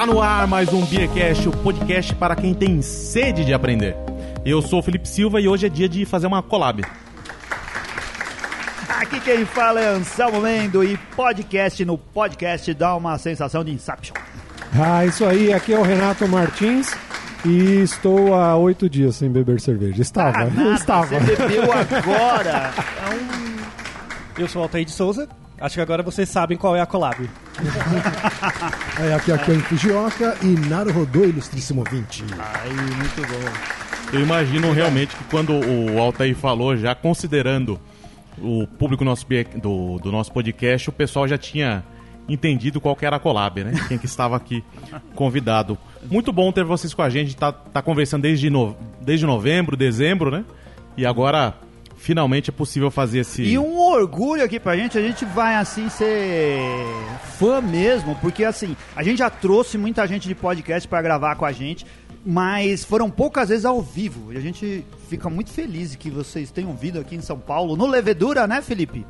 Está no ar mais um Beercast, o podcast para quem tem sede de aprender. Eu sou o Felipe Silva e hoje é dia de fazer uma collab. Aqui quem fala é Anselmo Mendo e podcast no podcast dá uma sensação de Inception. Ah, isso aí, aqui é o Renato Martins e estou há oito dias sem beber cerveja. Estava, Ah, nada, estava. Você bebeu agora. É um... Eu sou o Altair de Souza. Acho que agora vocês sabem qual é a collab. É, aqui é Ken Fujioka e Naruhodô Ilustríssimo 20. Aí, muito bom. Eu imagino realmente que quando o Altair falou, já considerando o público nosso, do, do nosso podcast, o pessoal já tinha entendido qual que era a collab, né? Quem que estava aqui convidado. Muito bom ter vocês com a gente, tá, tá conversando desde, no, desde novembro, dezembro, né? E agora, finalmente, é possível fazer esse... E um orgulho aqui pra gente, a gente vai assim ser fã mesmo, porque assim, a gente já trouxe muita gente de podcast pra gravar com a gente, mas foram poucas vezes ao vivo. E a gente fica muito feliz que vocês tenham vindo aqui em São Paulo, no Levedura, né, Felipe?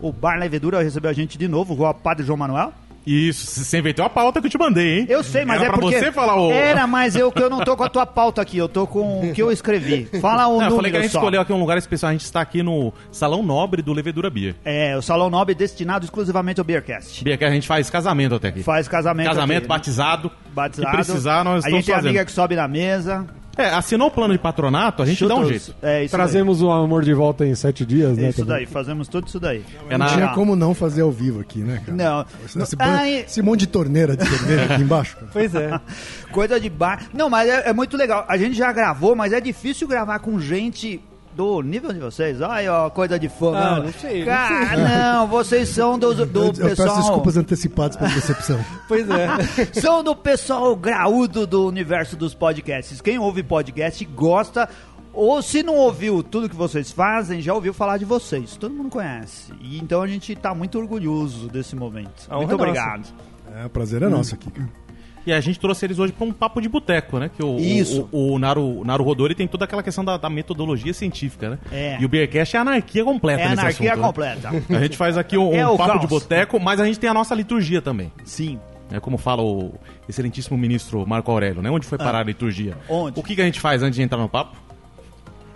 O Bar Levedura recebeu a gente de novo, Rua Padre João Manuel. Isso, você inventou a pauta que eu te mandei, hein? Eu sei, mas Era é pra porque... você falar o... Era, mas eu que eu não tô com a tua pauta aqui, eu tô com o que eu escrevi. Fala o Não, eu número falei que a gente só. escolheu aqui um lugar especial. A gente está aqui no Salão Nobre do Levedura Beer. É, o Salão Nobre destinado exclusivamente ao Beercast. Beer que a gente faz casamento até aqui. Faz casamento Casamento, aqui, né? batizado. batizado. Se precisar, nós A gente estamos tem fazendo. amiga que sobe na mesa. É, assinou o plano de patronato, a gente dá um Chuta jeito. os- É, isso Trazemos o amor de volta em sete dias, daí. né? Isso também. daí, fazemos tudo isso daí. É Não na- tinha como não fazer ao vivo aqui, né, cara? Não. Esse, Ai, esse monte de torneira de cerveja aqui embaixo, cara. Pois é. coisa de bar. Não, mas é, é muito legal. A gente já gravou, mas é difícil gravar com gente do nível de vocês. Olha, ó, coisa de fã. Ah, não. não sei, não Cara, não, vocês são do, do eu, eu pessoal. peço desculpas antecipadas pela decepção. Pois é. São do pessoal graúdo do universo dos podcasts. Quem ouve podcast gosta. Ou se não ouviu tudo que vocês fazem, já ouviu falar de vocês. Todo mundo conhece. E então a gente tá muito orgulhoso desse momento. Muito é nossa. obrigado. É, o prazer é nosso aqui, cara. E a gente trouxe eles hoje para um papo de boteco, né? Que o, Isso. o, o, o Naru, Naru Rodori tem toda aquela questão da, da metodologia científica, né? É. E o Beercast é anarquia completa É nesse anarquia assunto, né? completa. A gente faz aqui um, É um papo caos. de boteco, mas a gente tem a nossa liturgia também. Sim. É como fala o excelentíssimo ministro Marco Aurélio, né? Onde foi parar a liturgia? Ah. Onde? O que, que a gente faz antes de entrar no papo?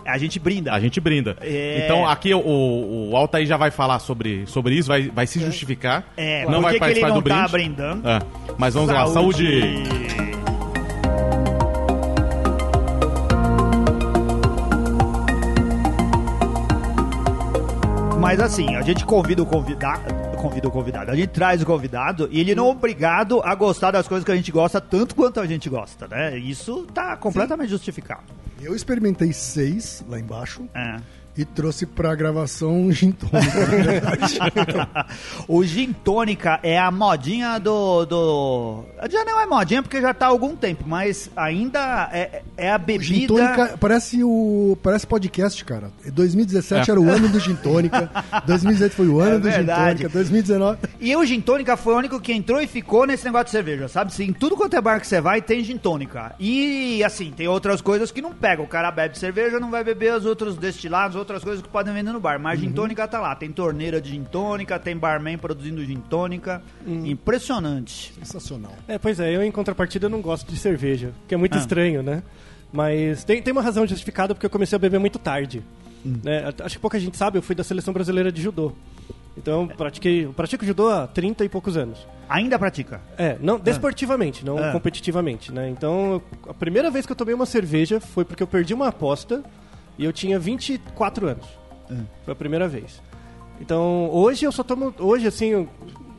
A gente brinda. A gente brinda. É. Então aqui o, o Altair já vai falar sobre, sobre isso, vai, vai se justificar. É, não vai que que ele participar não do brinde. tá brindando? É, Mas vamos lá, saúde! Mas assim, a gente convida o convidado. Convida o convidado. A gente traz o convidado e ele não é obrigado a gostar das coisas que a gente gosta tanto quanto a gente gosta, né? Isso tá completamente justificado. Eu experimentei seis lá embaixo É. e trouxe pra gravação um gin tônica, na verdade. o gin tônica é a modinha do, do. Já não é modinha porque já tá há algum tempo, mas ainda é, é a O bebida. gin tônica parece o parece podcast, cara. 2017 É. era o ano do gin tônica, 2018 foi o ano É do gin verdade. tônica, 2019 E o gin tônica foi o único que entrou e ficou nesse negócio de cerveja, sabe? Sim, tudo quanto é bar que você vai tem gin tônica. E assim, tem outras coisas que não pega. O cara bebe cerveja, não vai beber os outros destilados, outras coisas que podem vender no bar. Mas gin tônica tá lá. Tem torneira de gin tônica, tem barman produzindo gin tônica. Impressionante. sensacional. É, pois é, eu em contrapartida não gosto de cerveja, que é muito Ah. estranho, né? Mas tem, tem uma razão justificada porque eu comecei a beber muito tarde. né? Acho que pouca gente sabe, eu fui da seleção brasileira de judô. Então, eu pratiquei, eu pratico judô há 30 e poucos anos. Ainda pratica. É, não desportivamente, não Ah. competitivamente, né? Então, a primeira vez que eu tomei uma cerveja foi porque eu perdi uma aposta e eu tinha 24 anos. Foi a primeira vez. Então, hoje eu só tomo. Hoje, assim,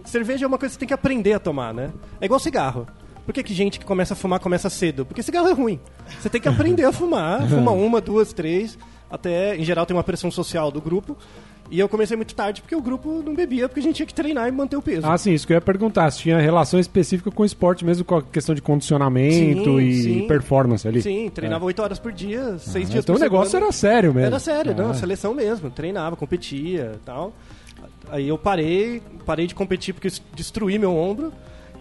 cerveja é uma coisa que você tem que aprender a tomar, né? É igual cigarro. Por que, que gente que começa a fumar começa cedo? Porque cigarro é ruim. Você tem que aprender a fumar. Fuma uma, duas, três. Até, em geral, tem uma pressão social do grupo. E eu comecei muito tarde porque o grupo não bebia, porque a gente tinha que treinar e manter o peso. Ah, sim, isso que eu ia perguntar. Se tinha relação específica com o esporte mesmo, com a questão de condicionamento Sim, e sim. performance ali. Sim, treinava oito horas por dia, seis Ah, dias então por o negócio semana. era sério mesmo. Era sério, não, Ah. seleção mesmo. Treinava, competia e tal. Aí eu parei, parei de competir porque destruí meu ombro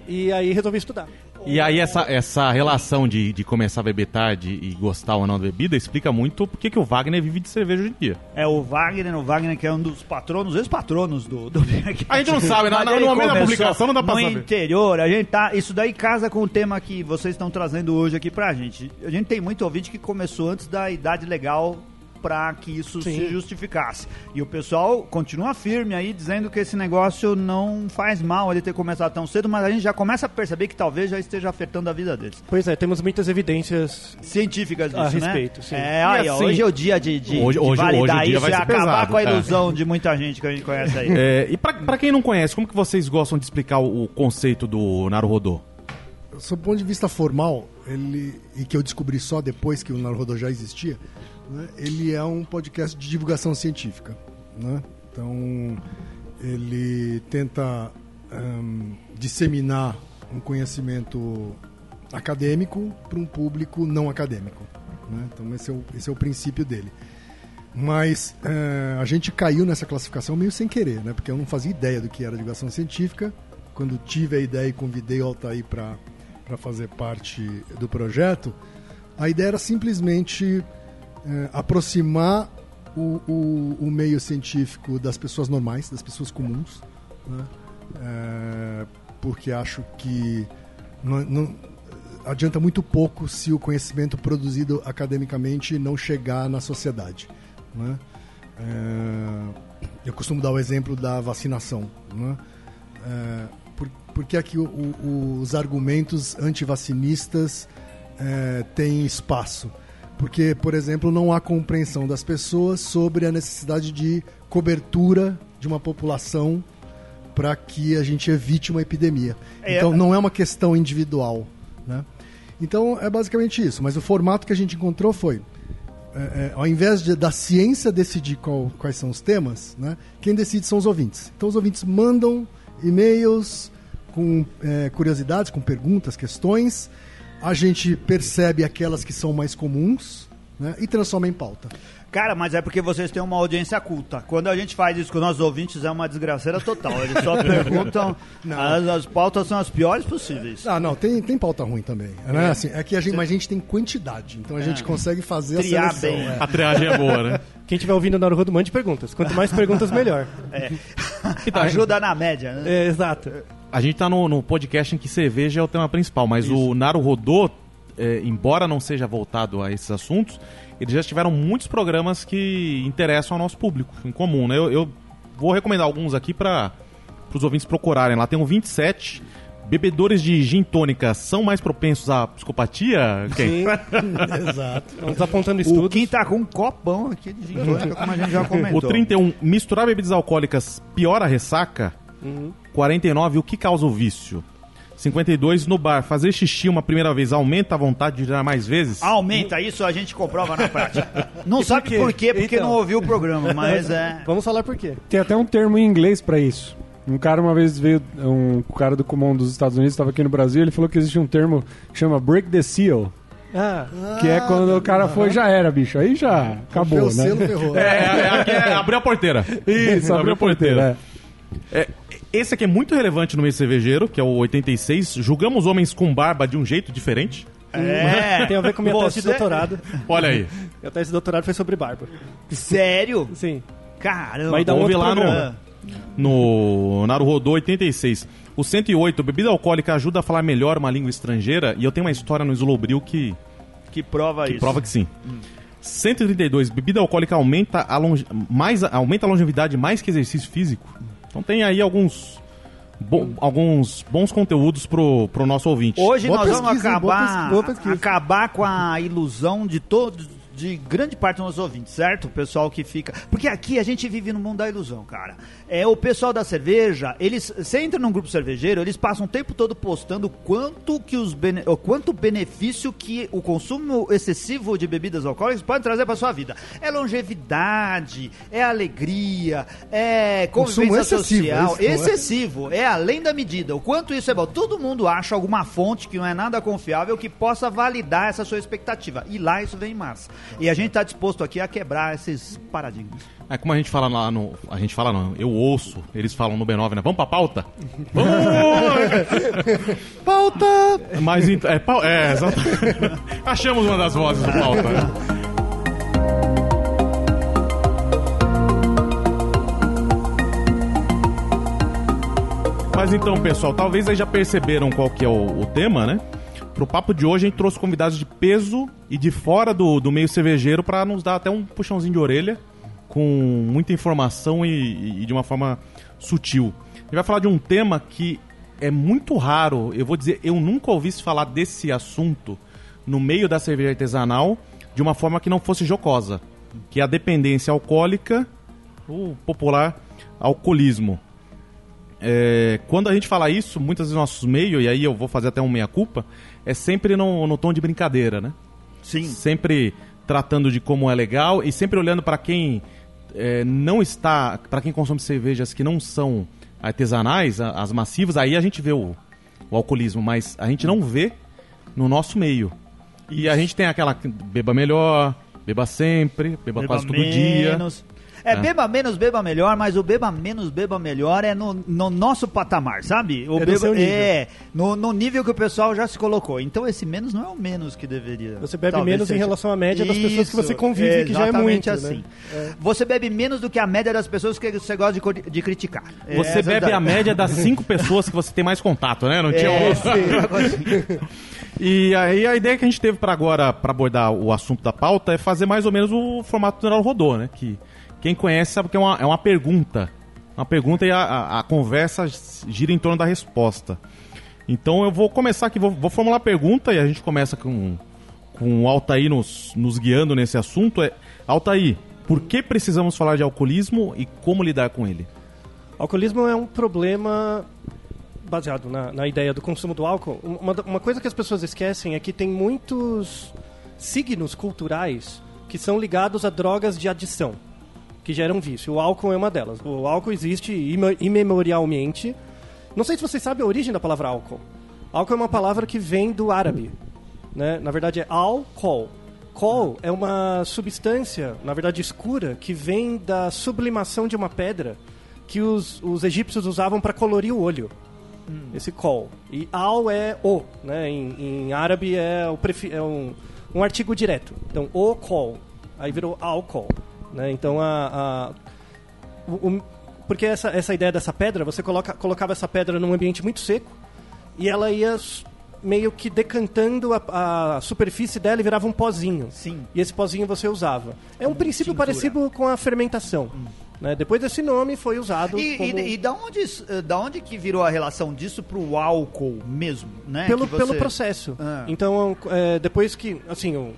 e aí resolvi estudar. E aí essa, essa relação de, de começar a beber tarde e gostar ou não da bebida explica muito porque que o Wagner vive de cerveja hoje em dia. É o Wagner, o Wagner que é um dos patronos, ex-patronos do, do A gente não sabe, na- Mas no ele momento da começou publicação não dá pra no saber. interior, a gente tá. Isso daí casa com o tema que vocês estão trazendo hoje aqui pra gente. A gente tem muito ouvinte que começou antes da idade legal pra que isso Sim. se justificasse. E o pessoal continua firme aí dizendo que esse negócio não faz mal ele ter começado tão cedo, mas a gente já começa a perceber que talvez já esteja afetando a vida deles. Pois é, temos muitas evidências. Científicas disso, A né? respeito, sim. É, aí, assim, hoje é o dia de, de, hoje- de hoje- validar hoje isso vai e acabar pesado, com a cara. ilusão de muita gente que a gente conhece aí. É, e pra, pra quem não conhece, como que vocês gostam de explicar o, o conceito do Naruhodô? Sob o ponto de vista formal, ele e que eu descobri só depois que o Naruhodo já existia, né, ele é um podcast de divulgação científica. Né? Então, ele tenta ahn, disseminar um conhecimento acadêmico para um público não acadêmico. né? Então, esse é, o, esse é o princípio dele. Mas eh, a gente caiu nessa classificação meio sem querer, né? porque eu não fazia ideia do que era divulgação científica. Quando tive a ideia e convidei o Altair para fazer parte do projeto, a ideia era simplesmente eh, aproximar o, o, o meio científico das pessoas normais, das pessoas comuns, né? Eh, porque acho que não, não- adianta muito pouco se o conhecimento produzido academicamente não chegar na sociedade. né? É, eu costumo dar o exemplo da vacinação. né? É, por, porque aqui o- o- os argumentos antivacinistas é, têm espaço? Porque, por exemplo, não há compreensão das pessoas sobre a necessidade de cobertura de uma população para que a gente evite uma epidemia. É. Então, não é uma questão individual. Né? Então, é basicamente isso. Mas o formato que a gente encontrou foi é, é, ao invés de, da ciência decidir qual- quais são os temas, né, quem decide são os ouvintes. Então os ouvintes mandam e-mails com é, curiosidades, com perguntas, questões. A gente percebe aquelas que são mais comuns né, e transforma em pauta. Cara, mas é porque vocês têm uma audiência culta. Quando a gente faz isso com nossos ouvintes, é uma desgraceira total. Eles só perguntam. As, as pautas são as piores possíveis. Ah, não, tem, tem pauta ruim também. Né? Assim, é que a gente, mas a gente tem quantidade, então a gente consegue fazer Triar a seleção. bem. é. A triagem é boa, né? Quem estiver ouvindo o Naruhodo, mande perguntas. Quanto mais perguntas, melhor. É. Ajuda na média, né? É, exato. A gente tá no, no podcast em que cerveja é o tema principal, mas o Naruhodô, é, embora não seja voltado a esses assuntos, eles já tiveram muitos programas que interessam ao nosso público em comum, né? Eu, eu vou recomendar alguns aqui para os ouvintes procurarem. Lá tem um 27. Bebedores de gin tônica são mais propensos à psicopatia? Quem? Sim. Exato. Estamos apontando O estudos. Kim tá com um copão aqui de gin tônica, como a gente já comentou. O 31, misturar bebidas alcoólicas piora a ressaca? 49, o que causa o vício? 52, no bar, fazer xixi uma primeira vez aumenta a vontade de dar mais vezes? Aumenta, isso a gente comprova na prática. Não sabe quê? por quê, porque Então. não ouviu o programa, mas é. Vamos falar por quê. Tem até um termo em inglês pra isso. Um cara uma vez veio, um cara do comum dos Estados Unidos estava aqui no Brasil, ele falou que existe um termo que chama break the seal, Ah, que é quando o cara foi já era, bicho. Aí já acabou, né? selo, ferrou. É, é, é, é, abriu a porteira. Isso, abriu a porteira. é. É, esse aqui é muito relevante no meio cervejeiro, que é o 86. Julgamos homens com barba de um jeito diferente. É. tem a ver com minha tese de Você- doutorado. Olha aí. Minha tese de doutorado foi sobre barba. Sério? Sim. Caramba. Mas dá um lá no, programa. no Naruhodô 86. O 108, bebida alcoólica ajuda a falar melhor uma língua estrangeira. E eu tenho uma história no Slowbril que Que prova Que isso. prova que sim. 132. Bebida alcoólica aumenta a, longe... mais... aumenta a longevidade mais que exercício físico. Então tem aí alguns, bo- alguns bons conteúdos pro, pro nosso ouvinte. Hoje Boa nós vamos pesquisa, hein? Boa acabar, pes- boa pesquisa. acabar com a ilusão de todos, de grande parte dos nossos ouvintes, certo? O pessoal que fica. Porque aqui a gente vive no mundo da ilusão, cara. É o pessoal da cerveja, eles. Você entra num grupo cervejeiro, eles passam o tempo todo postando quanto que os bene, quanto benefício que o consumo excessivo de bebidas alcoólicas pode trazer para sua vida. É longevidade, é alegria, é Consumo convivência excessivo, social, é não é? excessivo, é além da medida. O quanto isso é bom. Todo mundo acha alguma fonte que não é nada confiável que possa validar essa sua expectativa. E lá isso vem em massa. E a gente está disposto aqui a quebrar esses paradigmas. É como a gente fala lá no. A gente fala não, eu ouço, eles falam no B9, né? Vamos pra pauta? Vamos! pauta! Mas então. É, pau, é exatamente. Achamos uma das vozes do pauta, né? Mas então, pessoal, talvez aí já perceberam qual que é o, o tema, né? Pro papo de hoje, a gente trouxe convidados de peso e de fora do, do meio cervejeiro para nos dar até um puxãozinho de orelha com muita informação e, e de uma forma sutil. A gente vai falar de um tema que é muito raro, eu vou dizer, eu nunca ouvi se falar desse assunto no meio da cerveja artesanal de uma forma que não fosse jocosa, que é a dependência alcoólica, o popular alcoolismo. É, quando a gente fala isso, muitas vezes nossos meios, e aí eu vou fazer até um meia-culpa, é sempre no, no tom de brincadeira, né? Sim. Sempre tratando de como é legal e sempre olhando para quem é, não está, para quem consome cervejas que não são artesanais, as massivas, aí a gente vê o, o alcoolismo, mas a gente não vê no nosso meio. E a gente tem aquela que beba melhor, beba sempre, beba, quase todo dia. É, É. beba menos, beba melhor, mas o beba menos, beba melhor é no, no nosso patamar, sabe? O É no beba, seu nível. É, no, no nível que o pessoal já se colocou. Então esse menos não é o menos que deveria. Você bebe Talvez menos em seja. relação à média das pessoas que você convive, que já é exatamente muito, né? assim. Você bebe menos do que a média das pessoas que você gosta de, de criticar. Você É, bebe exato. a média das cinco pessoas que você tem mais contato, né? Não tinha É, um- sim. E aí a ideia que a gente teve para agora, para abordar o assunto da pauta, é fazer mais ou menos o formato do Neural Rodô, né? Que quem conhece sabe que é uma, é uma pergunta. Uma pergunta e a, a- a conversa gira em torno da resposta. Então eu vou começar aqui, vou, vou formular a pergunta e a gente começa com, com o Altair nos, nos guiando nesse assunto. É, Altair, por que precisamos falar de alcoolismo e como lidar com ele? Alcoolismo é um problema baseado na, na ideia do consumo do álcool. Uma, uma coisa que as pessoas esquecem é que tem muitos signos culturais que são ligados a drogas de adição, que geram vício. O álcool é uma delas. O álcool existe ime- imemorialmente. Não sei se vocês sabem a origem da palavra álcool. Álcool é uma palavra que vem do árabe. Né? Na verdade é álcool. Col é uma substância, na verdade escura, que vem da sublimação de uma pedra que os, os egípcios usavam para colorir o olho. Esse col. E al é o, né? Em, em árabe é, o é um, um artigo direto. Então, o col. Aí virou álcool. Né? Então, a, a- o- o- porque essa, essa ideia dessa pedra, você coloca, colocava essa pedra num ambiente muito seco e ela ia meio que decantando a, a superfície dela e virava um pozinho. Sim. E esse pozinho você usava. É um princípio tintura. parecido com a fermentação. Né? Depois desse nome foi usado E, como... e, e da, onde, eh, da onde que virou a relação disso pro álcool mesmo, né? pelo, você- pelo processo. Ah. Então, é, depois que, assim, o- o-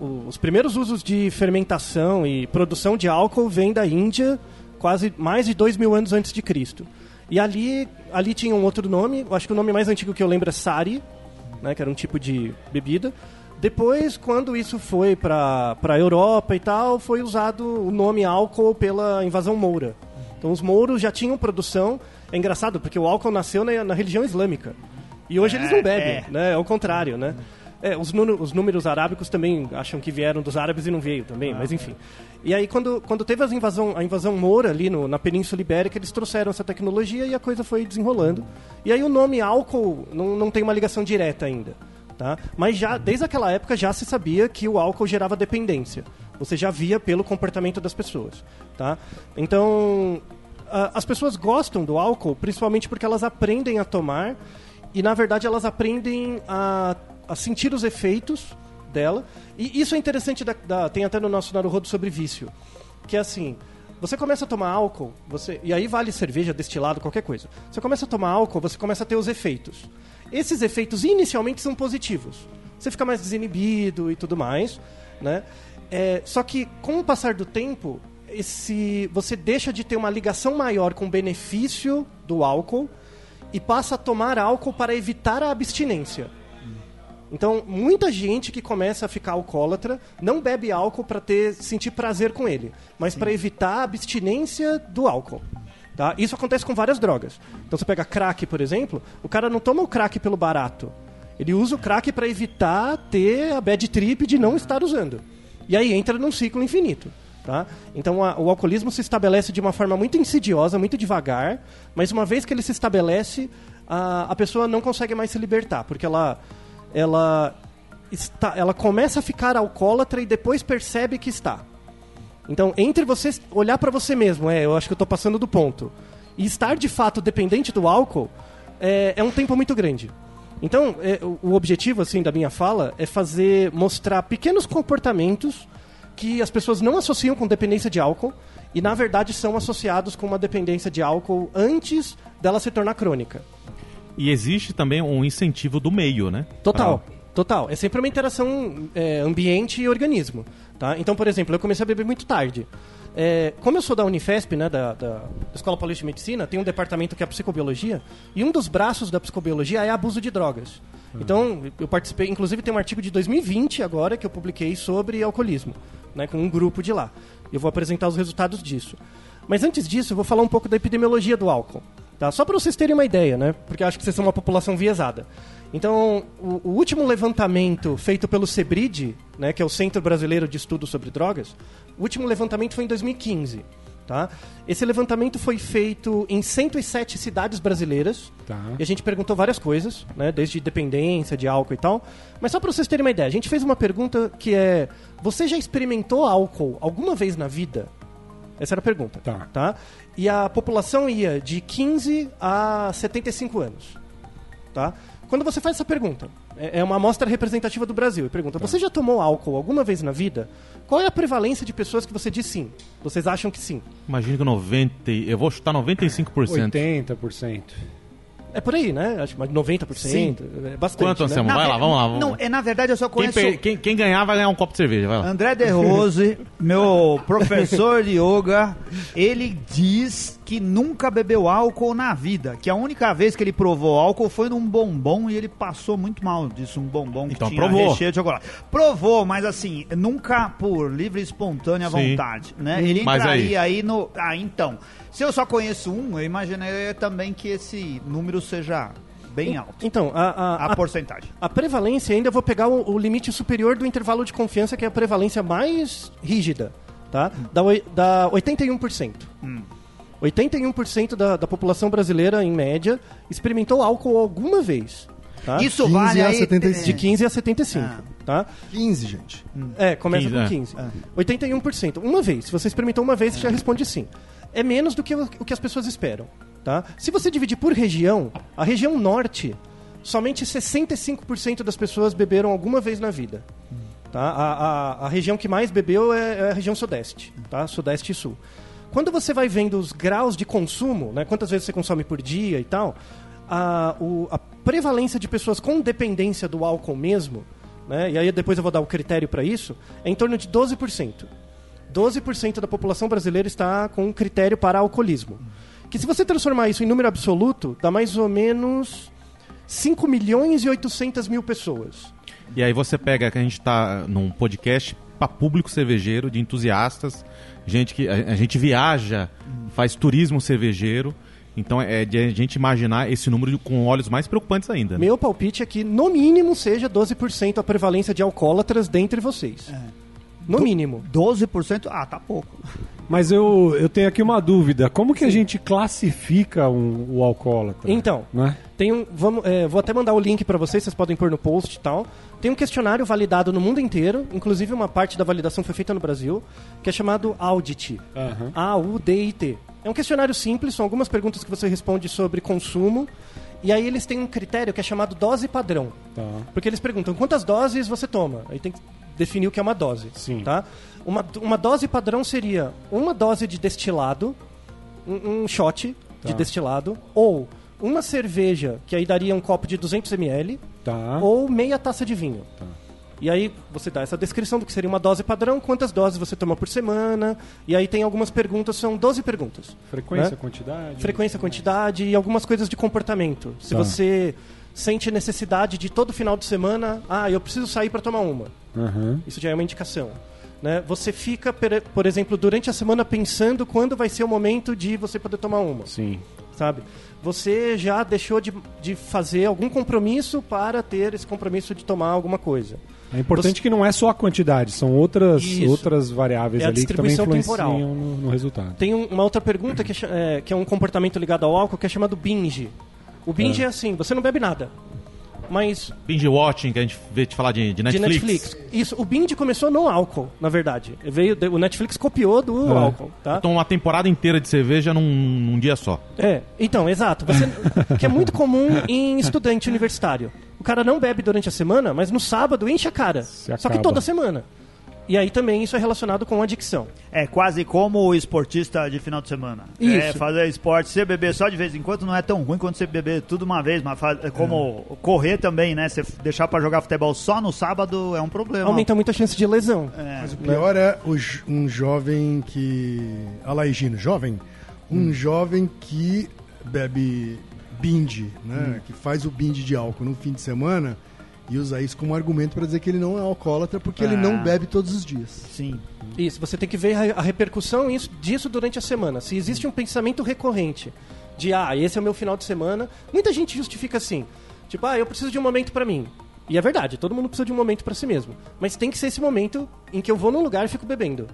os primeiros usos de fermentação e produção de álcool vêm da Índia, quase mais de dois mil anos antes de Cristo. E ali, ali tinha um outro nome, acho que o nome mais antigo que eu lembro é Sari, né, que era um tipo de bebida. Depois, quando isso foi para a Europa e tal, foi usado o nome álcool pela invasão moura. Então, os mouros já tinham produção. É engraçado, porque o álcool nasceu na, na religião islâmica. E hoje eles não bebem, é. né? É o contrário, né? É, os, os números arábicos também acham que vieram dos árabes e não veio também, mas enfim. E aí, quando, quando teve as invasão, a invasão moura ali no- na Península Ibérica, eles trouxeram essa tecnologia e a coisa foi desenrolando. E aí o nome álcool não, não tem uma ligação direta ainda. Tá? Mas já, desde aquela época já se sabia que o álcool gerava dependência. Você já via pelo comportamento das pessoas. Tá? Então, a- as pessoas gostam do álcool principalmente porque elas aprendem a tomar e, na verdade, elas aprendem a, a sentir os efeitos dela. E isso é interessante, da, da- tem até no nosso Naruhodo sobre vício. Que é assim, você começa a tomar álcool, você, e aí vale cerveja, destilado, qualquer coisa. Você começa a tomar álcool, você começa a ter os efeitos. Esses efeitos inicialmente são positivos. Você fica mais desinibido e tudo mais, né? É, só que com o passar do tempo, esse, você deixa de ter uma ligação maior com o benefício do álcool e passa a tomar álcool para evitar a abstinência. Então, muita gente que começa a ficar alcoólatra não bebe álcool para ter sentir prazer com ele, mas para evitar a abstinência do álcool. Tá? Isso acontece com várias drogas. Então, você pega crack, por exemplo, o cara não toma o crack pelo barato. Ele usa o crack para evitar ter a bad trip de não estar usando. E aí entra num ciclo infinito. Tá? Então a- o alcoolismo se estabelece de uma forma muito insidiosa, muito devagar, mas uma vez que ele se estabelece, a, a pessoa não consegue mais se libertar, porque ela, ela, está, ela começa a ficar alcoólatra e depois percebe que está. Então, entre você olhar pra você mesmo, é, eu acho que eu tô passando do ponto, e estar de fato dependente do álcool, é, é um tempo muito grande. Então, é, o objetivo assim da minha fala é fazer mostrar pequenos comportamentos que as pessoas não associam com dependência de álcool e na verdade são associados com uma dependência de álcool antes dela se tornar crônica. E existe também um incentivo do meio, né? Total, total. É sempre uma interação é, ambiente e organismo. Tá? Então, por exemplo, eu comecei a beber muito tarde. É, como eu sou da Unifesp, né, da, da Escola Paulista de Medicina, tem um departamento que é a psicobiologia, e um dos braços da psicobiologia é abuso de drogas. Então, eu participei, inclusive tem um artigo de 2020 agora que eu publiquei sobre alcoolismo, né, com um grupo de lá. Eu vou apresentar os resultados disso. Mas antes disso, eu vou falar um pouco da epidemiologia do álcool. Tá? Só para vocês terem uma ideia, né? Porque eu acho que vocês são uma população viesada. Então, o, o último levantamento feito pelo CEBRID, né, que é o Centro Brasileiro de Estudos sobre Drogas, o último levantamento foi em 2015. Tá? Esse levantamento foi feito em 107 cidades brasileiras. Tá. E a gente perguntou várias coisas, né? desde dependência, de álcool e tal. Mas só para vocês terem uma ideia, a gente fez uma pergunta que é: Você já experimentou álcool alguma vez na vida? Essa era a pergunta. Tá. tá? E a população ia de 15 a 75 anos. Tá? Quando você faz essa pergunta, é é uma amostra representativa do Brasil, e pergunta: Você já tomou álcool alguma vez na vida? Qual é a prevalência de pessoas que você diz sim? Vocês acham que sim? Imagino que 90. e- Eu vou chutar 95%. 80%. É por aí, né? Acho que mais de 90%. Sim. É bastante. Quanto, né? Anselmo? Na Vai lá, vamos lá. Vamos. Não, é, na verdade eu só Quem, conheço per- quem- quem ganhar vai ganhar um copo de cerveja, vai lá. André De Rose, meu professor de yoga, ele diz que nunca bebeu álcool na vida, que a única vez que ele provou álcool foi num bombom e ele passou muito mal disso, um bombom que Então tinha provou. recheio de chocolate. Provou, mas assim, nunca por livre e espontânea Sim. vontade, né? Ele Mas entraria aí no... Ah, então, se eu só conheço um, eu imaginei também que esse número seja bem alto, Então, a, a, a a, porcentagem. a prevalência, ainda vou pegar o, o limite superior do intervalo de confiança, que é a prevalência mais rígida, tá? Da, oi- da 81%. 81% da, da população brasileira, em média, experimentou álcool alguma vez. Tá? Isso 15 vale a aí... 75. De 15 a 75, Ah. tá? 15, gente. É, começa 15, com é. 15. 81%. Uma vez. Se você experimentou uma vez, você já responde sim. É menos do que o, que as pessoas esperam. Tá? Se você dividir por região, a região norte, somente 65% das pessoas beberam alguma vez na vida. Tá? A, a, a região que mais bebeu é, é a região sudeste, tá? Sudeste e sul. Quando você vai vendo os graus de consumo, né, quantas vezes você consome por dia e tal, a, o- a prevalência de pessoas com dependência do álcool mesmo, né, e aí depois eu vou dar o critério para isso, é em torno de 12%. 12% da população brasileira está com um critério para alcoolismo. Que se você transformar isso em número absoluto, dá mais ou menos 5 milhões e 800 mil pessoas. E aí você pega que a gente tá num podcast para público cervejeiro, de entusiastas, gente que a, a gente viaja, faz turismo cervejeiro. Então é de a gente imaginar esse número com olhos mais preocupantes ainda. né? Meu palpite é que, no mínimo, seja 12% a prevalência de alcoólatras dentre vocês. No mínimo. 12%? Ah, tá pouco. Mas eu, eu tenho aqui uma dúvida. Como que a gente classifica um, o alcoólatra? Então, Né? Tem um, vamos, é, vou até mandar o link para vocês, vocês podem pôr no post e tal. Tem um questionário validado no mundo inteiro, inclusive uma parte da validação foi feita no Brasil, que é chamado Audit. Aham. A-U-D-I-T. É um questionário simples, são algumas perguntas que você responde sobre consumo. E aí eles têm um critério que é chamado dose padrão. Tá. Porque eles perguntam quantas doses você toma. Aí tem que definir o que é uma dose. Sim. Tá? Uma, uma dose padrão seria uma dose de destilado, um, um shot de Tá. destilado, ou uma cerveja, que aí daria um copo de 200 ml, Tá. ou meia taça de vinho. Tá. E aí você dá essa descrição do que seria uma dose padrão, quantas doses você toma por semana, e aí tem algumas perguntas, são 12 perguntas. Frequência, né? quantidade? Frequência, quantidade e algumas coisas de comportamento. Se Tá. você sente necessidade de todo final de semana, ah, eu preciso sair para tomar uma. Aham. Isso já é uma indicação. Né? Você fica, por exemplo, durante a semana pensando quando vai ser o momento de você poder tomar uma, Sim. sabe? Você já deixou de, de fazer algum compromisso para ter esse compromisso de tomar alguma coisa. É importante que não é só a quantidade, são outras, Isso. outras variáveis É ali que também influenciam no, no resultado. Tem um- uma outra pergunta que é, é, que é um comportamento ligado ao álcool que é chamado binge. O binge é, assim, você não bebe nada. Mas Binge watching, que a gente vê te falar de, de de Netflix. Netflix. Isso, o binge começou no álcool, na verdade. Veio, o Netflix copiou do É. álcool, tá? Então uma temporada inteira de cerveja num, num dia só. É, então, exato. Você, que é muito comum em estudante universitário. O cara não bebe durante a semana, mas no sábado enche a cara. Se Só que toda semana. E aí também isso é relacionado com adicção. É quase como o esportista de final de semana. Isso. É, fazer esporte, você beber só de vez em quando não é tão ruim quanto você beber tudo uma vez, mas faz- é como correr também, né? Você deixar pra jogar futebol só no sábado é um problema. Aumenta muito a chance de lesão. É. Mas o pior é um jovem que. Olha lá, Higino, jovem? Um jovem que bebe binge, né? Que faz o binge de álcool no fim de semana e usa isso como argumento para dizer que ele não é alcoólatra porque ele Ah. não bebe todos os dias. Sim. Isso, você tem que ver a, repercussão isso- disso durante a semana. Se existe um pensamento recorrente de, ah, esse é o meu final de semana, muita gente justifica assim, tipo, ah, eu preciso de um momento pra mim. E é verdade, todo mundo precisa de um momento pra si mesmo. Mas tem que ser esse momento em que eu vou num lugar e fico bebendo.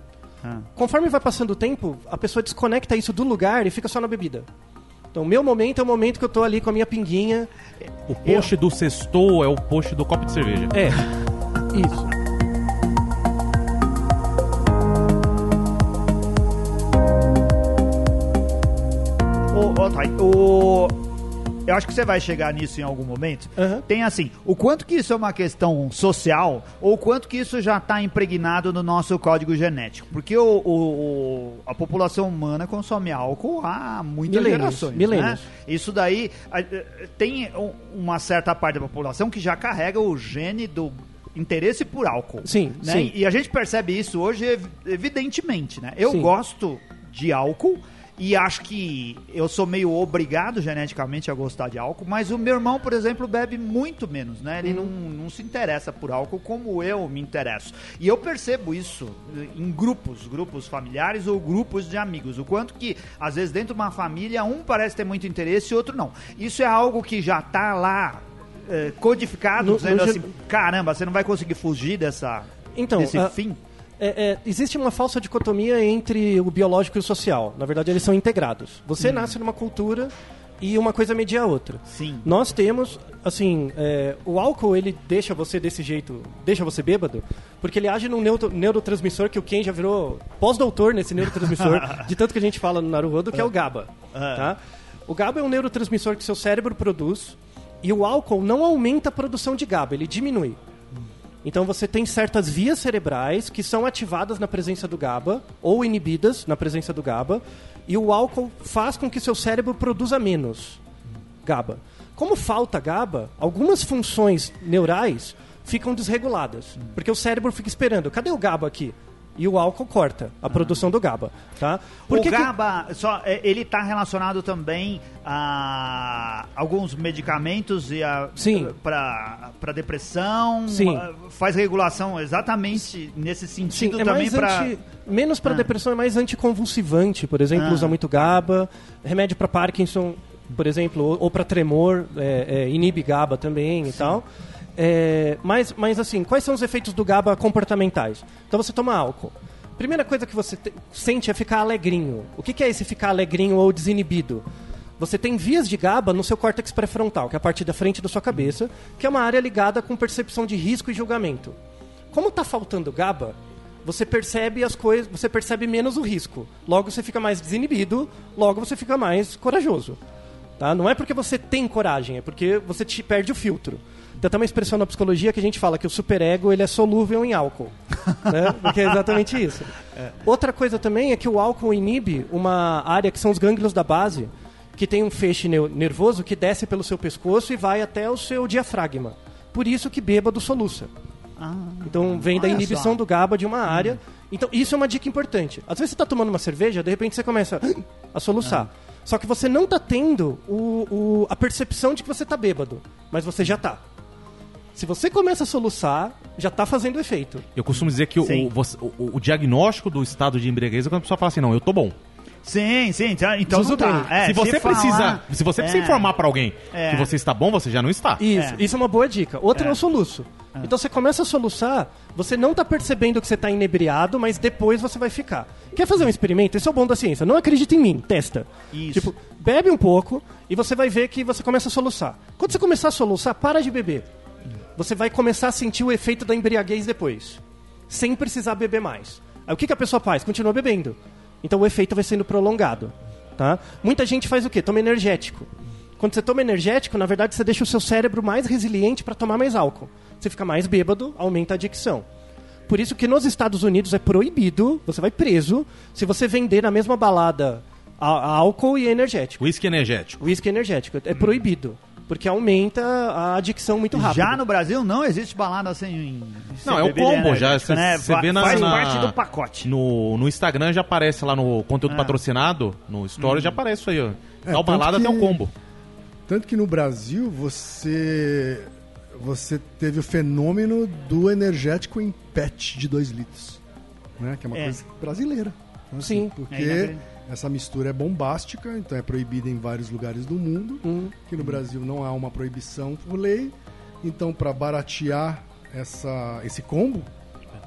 Ah. Conforme vai passando o tempo, a pessoa desconecta isso do lugar e fica só na bebida. Então, meu momento é o momento que eu tô ali com a minha pinguinha. O post do sextou é o post do copo de cerveja. É, isso. Ô, Thay, o... Eu acho que você vai chegar nisso em algum momento. Aham. Tem assim, o quanto que isso é uma questão social ou o quanto que isso já está impregnado no nosso código genético. Porque o, o- a população humana consome álcool há muitas Milênios, gerações. milênios. Né? Isso daí eh, tem um- uma certa parte da população que já carrega o gene do interesse por álcool. Sim, né? sim. E a gente percebe isso hoje ev- evidentemente, né? Eu Sim. gosto de álcool e acho que eu sou meio obrigado geneticamente a gostar de álcool, mas o meu irmão, por exemplo, bebe muito menos, né? Ele não, não se interessa por álcool como eu me interesso. E eu percebo isso em grupos, grupos familiares ou grupos de amigos. O quanto que, às vezes, dentro de uma família, um parece ter muito interesse e outro não. Isso é algo que já tá lá eh, codificado, No- dizendo no assim, caramba, você não vai conseguir fugir dessa, Então, desse ah, fim. É, é, existe uma falsa dicotomia entre o biológico e o social. Na verdade, eles são integrados. Você nasce numa cultura e uma coisa media a outra. Sim. Nós temos, assim, é, o álcool ele deixa você desse jeito, deixa você bêbado, porque ele age num neuro- neurotransmissor que o Ken já virou pós-doutor nesse neurotransmissor, de tanto que a gente fala no Naruhodo, que é o GABA. Tá? O GABA é um neurotransmissor que seu cérebro produz e o álcool não aumenta a produção de GABA, ele diminui. Então você tem certas vias cerebrais que são ativadas na presença do GABA ou inibidas na presença do GABA, e o álcool faz com que seu cérebro produza menos GABA. Como falta GABA, algumas funções neurais ficam desreguladas, porque o cérebro fica esperando, cadê o GABA aqui? E o álcool corta a produção do GABA, tá? Por o que que- GABA, só, é, ele está relacionado também a alguns medicamentos e a Sim. para depressão, Sim. ah, faz regulação exatamente nesse Sim, sentido é também para anti, menos para Ah. depressão, é mais anticonvulsivante, por exemplo, Ah. usa muito GABA, remédio para Parkinson, por exemplo, ou, ou para tremor, é, é, inibe GABA também e tal. É, mas, mas assim, quais são os efeitos do GABA comportamentais? Então você toma álcool. Primeira coisa que você te- sente é ficar alegrinho. O que, que é esse ficar alegrinho ou desinibido? Você tem vias de GABA no seu córtex pré-frontal, que é a parte da frente da sua cabeça, que é uma área ligada com percepção de risco e julgamento. Como está faltando GABA, você percebe as coisas, você percebe menos o risco. Logo você fica mais desinibido, logo você fica mais corajoso. Tá? Não é porque você tem coragem, é porque você te perde o filtro. Tem até uma expressão na psicologia que a gente fala que o superego ele é solúvel em álcool. né? Porque é exatamente isso. Outra coisa também é que o álcool inibe uma área que são os gânglios da base, que tem um feixe nervoso que desce pelo seu pescoço e vai até o seu diafragma. Por isso que bêbado soluça. Então vem da inibição só. do GABA de uma área. Então isso é uma dica importante. Às vezes você está tomando uma cerveja, de repente você começa a soluçar. Só que você não está tendo o, o- a percepção de que você está bêbado, mas você já está. Se você começa a soluçar, já está fazendo efeito. Eu costumo dizer que o, o, o- o diagnóstico do estado de embriaguez é quando a pessoa fala assim, não, eu tô bom. Sim, sim. Então então não tá. É, se você falar- precisa, se você precisa É. informar pra alguém É. que você está bom, você já não está. Isso, É. isso é uma boa dica. Outra é, É. o soluço. Então você começa a soluçar, você não tá percebendo que você tá inebriado, mas depois você vai ficar. Quer fazer um experimento? Esse é o bom da ciência. Não acredita em mim, testa. Isso. Tipo, bebe um pouco e você vai ver que você começa a soluçar. Quando você começar a soluçar, para de beber. Você vai começar a sentir o efeito da embriaguez depois, sem precisar beber mais. Aí o que, que a pessoa faz? Continua bebendo. Então o efeito vai sendo prolongado. Tá? Muita gente faz o quê? Toma energético. Quando você toma energético, na verdade você deixa o seu cérebro mais resiliente para tomar mais álcool. Você fica mais bêbado, aumenta a adicção. Por isso que nos Estados Unidos é proibido, você vai preso, se você vender na mesma balada á- álcool e energético. Whisky energético. Whisky energético. É proibido. Porque aumenta a adicção muito rápido. Já no Brasil não existe balada sem. sem Não, é o combo, já você né? você Fa- vê na, Faz na- parte do pacote. No, no Instagram já aparece lá no conteúdo Ah. patrocinado, no Story já aparece isso aí, ó. É, Tal tanto balada que- tem um combo. Tanto que no Brasil você você teve o fenômeno do energético em PET de 2 litros, né? Que é uma É. coisa brasileira. Então, Sim. Porque É. essa mistura é bombástica, então é proibida em vários lugares do mundo. Hum. Que no Brasil não há uma proibição por lei. Então, para baratear essa, esse combo,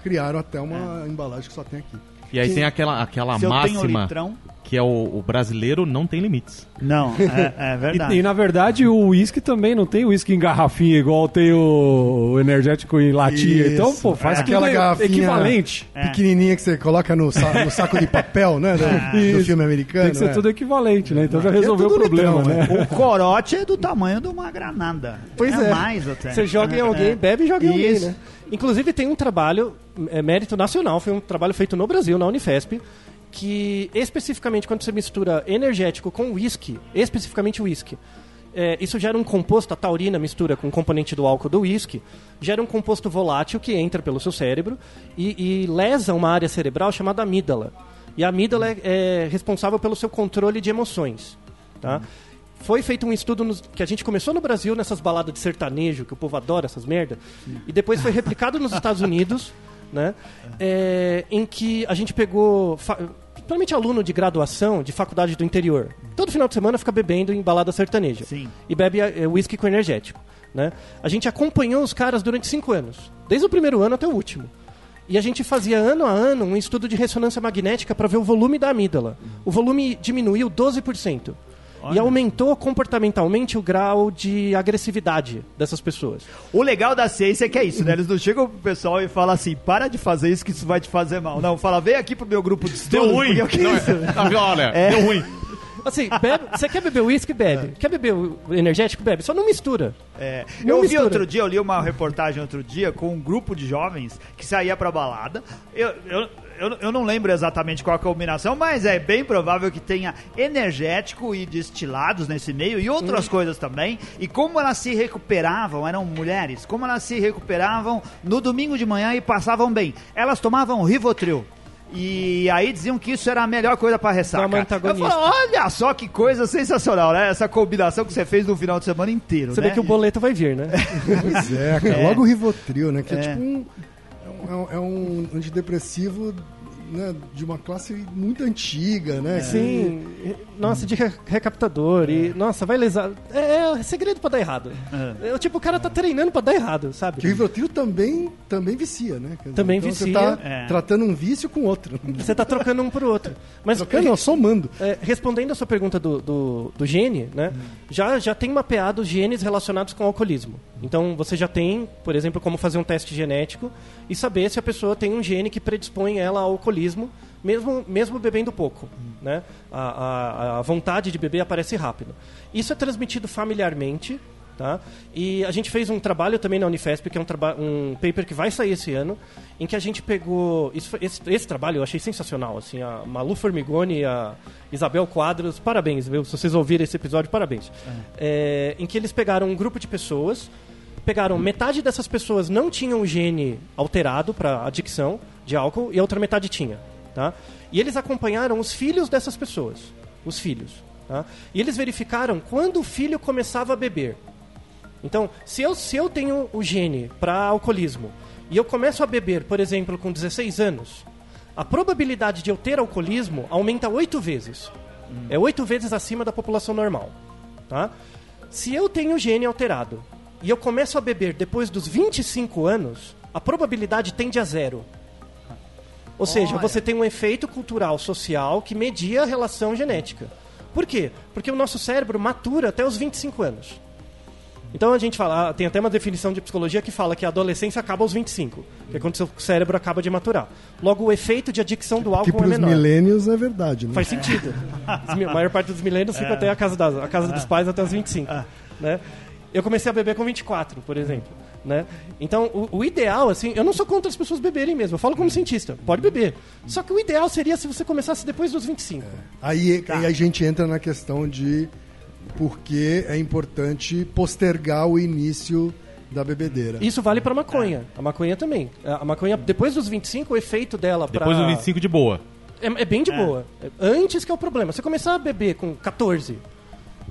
criaram até uma embalagem que só tem aqui. E aí tem aquela, aquela máxima litrão. que é o, o brasileiro não tem limites. Não, é, é E, verdade. e, na verdade o uísque também não tem uísque em garrafinha igual tem o, o energético em latinha. Isso. Então, pô, faz É. Aquela garrafinha- equivalente. É. Pequenininha que você coloca no, sa- no saco de papel, né? Do, do Isso. filme americano. Tem que ser né? tudo equivalente, né? Então já é resolveu o problema, litrão, né? O corote é do tamanho de uma granada. Pois é. mais até. Você joga em alguém, É. bebe e joga em alguém, né? Inclusive tem um trabalho, é, mérito nacional, foi um trabalho feito no Brasil, na Unifesp, que especificamente quando você mistura energético com whisky, especificamente whisky, é, isso gera um composto, a taurina mistura com o componente do álcool do whisky, gera um composto volátil que entra pelo seu cérebro e, e lesa uma área cerebral chamada amígdala. E a amígdala é, é responsável pelo seu controle de emoções. Tá? Foi feito um estudo nos- que a gente começou no Brasil, nessas baladas de sertanejo, que o povo adora essas merda, e depois foi replicado nos Estados Unidos, né? é, em que a gente pegou, principalmente aluno de graduação, de faculdade do interior, todo final de semana fica bebendo em balada sertaneja. Sim. E bebe é, whisky com energético. Né? A gente acompanhou os caras durante cinco anos, desde o primeiro ano até o último. E a gente fazia ano a ano um estudo de ressonância magnética para ver o volume da amígdala. O volume diminuiu 12%. E Olha. aumentou comportamentalmente o grau de agressividade dessas pessoas. O legal da ciência é que é isso, né? Eles não chegam pro pessoal e falam assim, para de fazer isso que isso vai te fazer mal. Não, fala, vem aqui pro meu grupo de estudo. Deu ruim! porque eu quis- Não, é- tá vendo? Olha, É. deu ruim. Assim, bebe, você quer beber uísque? Bebe. Quer beber energético? Bebe. Só não mistura. É, Não eu vi mistura. outro dia, eu li uma reportagem outro dia com um grupo de jovens que saía pra balada. Eu, eu, eu, eu não lembro exatamente qual é a combinação, mas é bem provável que tenha energético e destilados nesse meio e outras coisas também. E como elas se recuperavam, eram mulheres, como elas se recuperavam no domingo de manhã e passavam bem. Elas tomavam Rivotril. E aí diziam que isso era a melhor coisa pra ressaca. Eu falo, olha só que coisa sensacional, né? Essa combinação que você fez no final de semana inteiro, Você né? vê que o boleto vai vir, né? Pois é, cara. Logo o Rivotril, né? Que é, É. tipo um. É um, é um antidepressivo né, de uma classe muito antiga, né? Sim. Nossa, de re- recaptador. E, nossa, vai lesar. É, é segredo pra dar errado. É, tipo, o cara tá treinando pra dar errado, sabe? Que o Rivotril também, também vicia, né? Dizer, Também então vicia. Você tá É. tratando um vício com outro. Você tá trocando um por outro. Mas Trocando, não, somando. É, respondendo a sua pergunta do, do, do gene, né? Já, já tem mapeado os genes relacionados com o alcoolismo. Então você já tem, por exemplo, como fazer um teste genético e saber se a pessoa tem um gene que predispõe ela ao alcoolismo, mesmo, mesmo bebendo pouco. Né? A, a, a vontade de beber aparece rápido. Isso é transmitido familiarmente. Tá? E a gente fez um trabalho também na Unifesp, que é um, um paper que vai sair esse ano, em que a gente pegou. Isso, esse, esse trabalho eu achei sensacional. Assim, a Malu Formigoni e a Isabel Quadros, parabéns, viu? Se vocês ouvirem esse episódio, parabéns. É, em que eles pegaram um grupo de pessoas, pegaram metade dessas pessoas não tinham o gene alterado para adicção de álcool e a outra metade tinha. Tá? E eles acompanharam os filhos dessas pessoas. Os filhos. Tá? E eles verificaram quando o filho começava a beber. Então, se eu, se eu tenho o gene para alcoolismo e eu começo a beber, por exemplo, com 16 anos, a probabilidade de eu ter alcoolismo aumenta oito vezes. É oito vezes acima da população normal. Tá? Se eu tenho o gene alterado e eu começo a beber depois dos 25 anos, a probabilidade tende a zero. Ou seja, Olha. você tem um efeito cultural social que media a relação genética. Por quê? Porque o nosso cérebro matura até os 25 anos. Então a gente fala, ah, tem até uma definição de psicologia que fala que a adolescência acaba aos 25, que é quando seu cérebro acaba de maturar. Logo, o efeito de adicção do Que álcool é para os menor. milênios é verdade, né? Faz sentido. A maior parte dos milênios fica até a casa, das, a casa dos pais até os 25. Né? Eu comecei a beber com 24, por exemplo. Né? Então, o, o ideal, assim, eu não sou contra as pessoas beberem mesmo, eu falo como cientista, pode beber. Só que o ideal seria se você começasse depois dos 25. Aí, Tá. aí a gente entra na questão de por que é importante postergar o início da bebedeira. Isso vale pra maconha. A maconha também. A maconha, depois dos 25, o efeito dela pra... Depois do 25 de boa. É, é bem de boa. Antes que é o problema. Você começar a beber com 14,